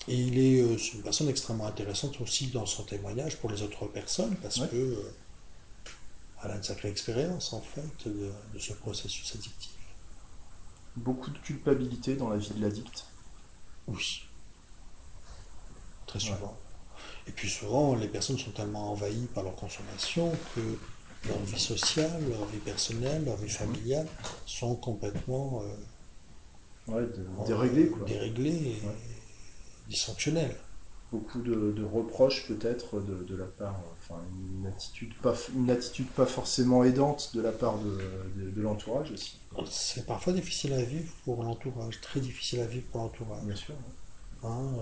Et il est, euh, une personne extrêmement intéressante aussi dans son témoignage pour les autres personnes parce Ouais. que euh, elle a une sacrée expérience en fait de, de ce processus addictif. Beaucoup de culpabilité dans la vie de l'addict? Oui, très souvent. Et puis souvent, les personnes sont tellement envahies par leur consommation que leur vie sociale, leur vie personnelle, leur vie familiale sont complètement euh, Ouais, de, quoi. déréglées et Ouais. dysfonctionnelles. Beaucoup de, de reproches peut-être de, de la part, enfin une attitude pas, une attitude pas forcément aidante de la part de, l'entourage aussi. C'est parfois difficile à vivre pour l'entourage, très difficile à vivre pour l'entourage. Bien sûr. ouais. Hein,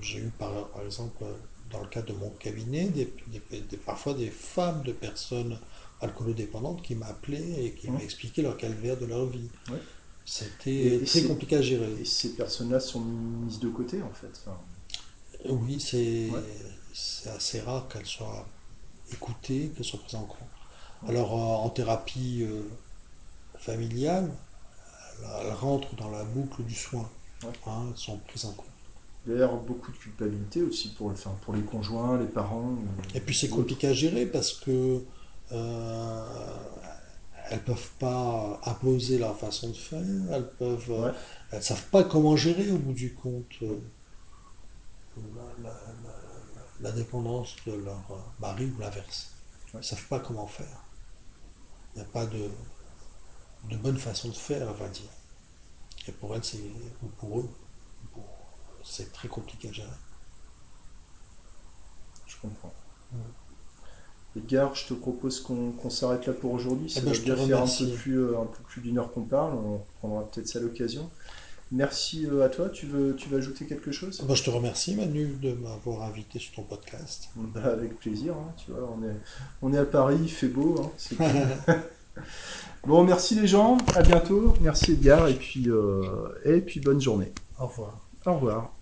J'ai eu par, par exemple, dans le cadre de mon cabinet, des, des- des- parfois des femmes de personnes alcoolodépendantes qui m'appelaient et qui Mhm. m'expliquaient leur calvaire de leur vie. Ouais. C'était très compliqué à gérer. Et ces personnes-là sont mises de côté en fait. Enfin, Oui, c'est Ouais. assez rare qu'elles soient écoutées, qu'elles soient prises en compte. Ouais. Alors euh, en thérapie euh, familiale, elles, elles rentrent dans la boucle du soin. Ouais. Hein, elles sont prises en compte. D'ailleurs, beaucoup de culpabilité aussi pour, enfin, pour les conjoints, les parents. ou- Et puis c'est compliqué à gérer parce que euh, elles peuvent pas imposer leur façon de faire, elles peuvent, euh, Ouais. elles savent pas comment gérer au bout du compte euh, la, la- la dépendance de leur euh, mari ou l'inverse. Ils savent pas comment faire. Il n'y a pas de, de bonne façon de faire, on va dire. Et pour elles, c'est, ou pour eux, c'est très compliqué à gérer. Je comprends. Ouais. Edgar, je te propose qu'on s'arrête là pour aujourd'hui. Ça Eh ben, va je te bien faire un peu remercie. plus, euh, un peu plus d'une heure qu'on parle. On reprendra peut-être ça à l'occasion. Merci euh, à toi. Tu veux, tu veux ajouter quelque chose? Bah, je te remercie Manu de m'avoir invité sur ton podcast. Bah, Avec plaisir. hein, tu vois, on est, on est à Paris, il fait beau. hein, cool. bon, merci les gens. À bientôt. Merci Edgar. Et puis, euh, et puis bonne journée. Au revoir. Au revoir.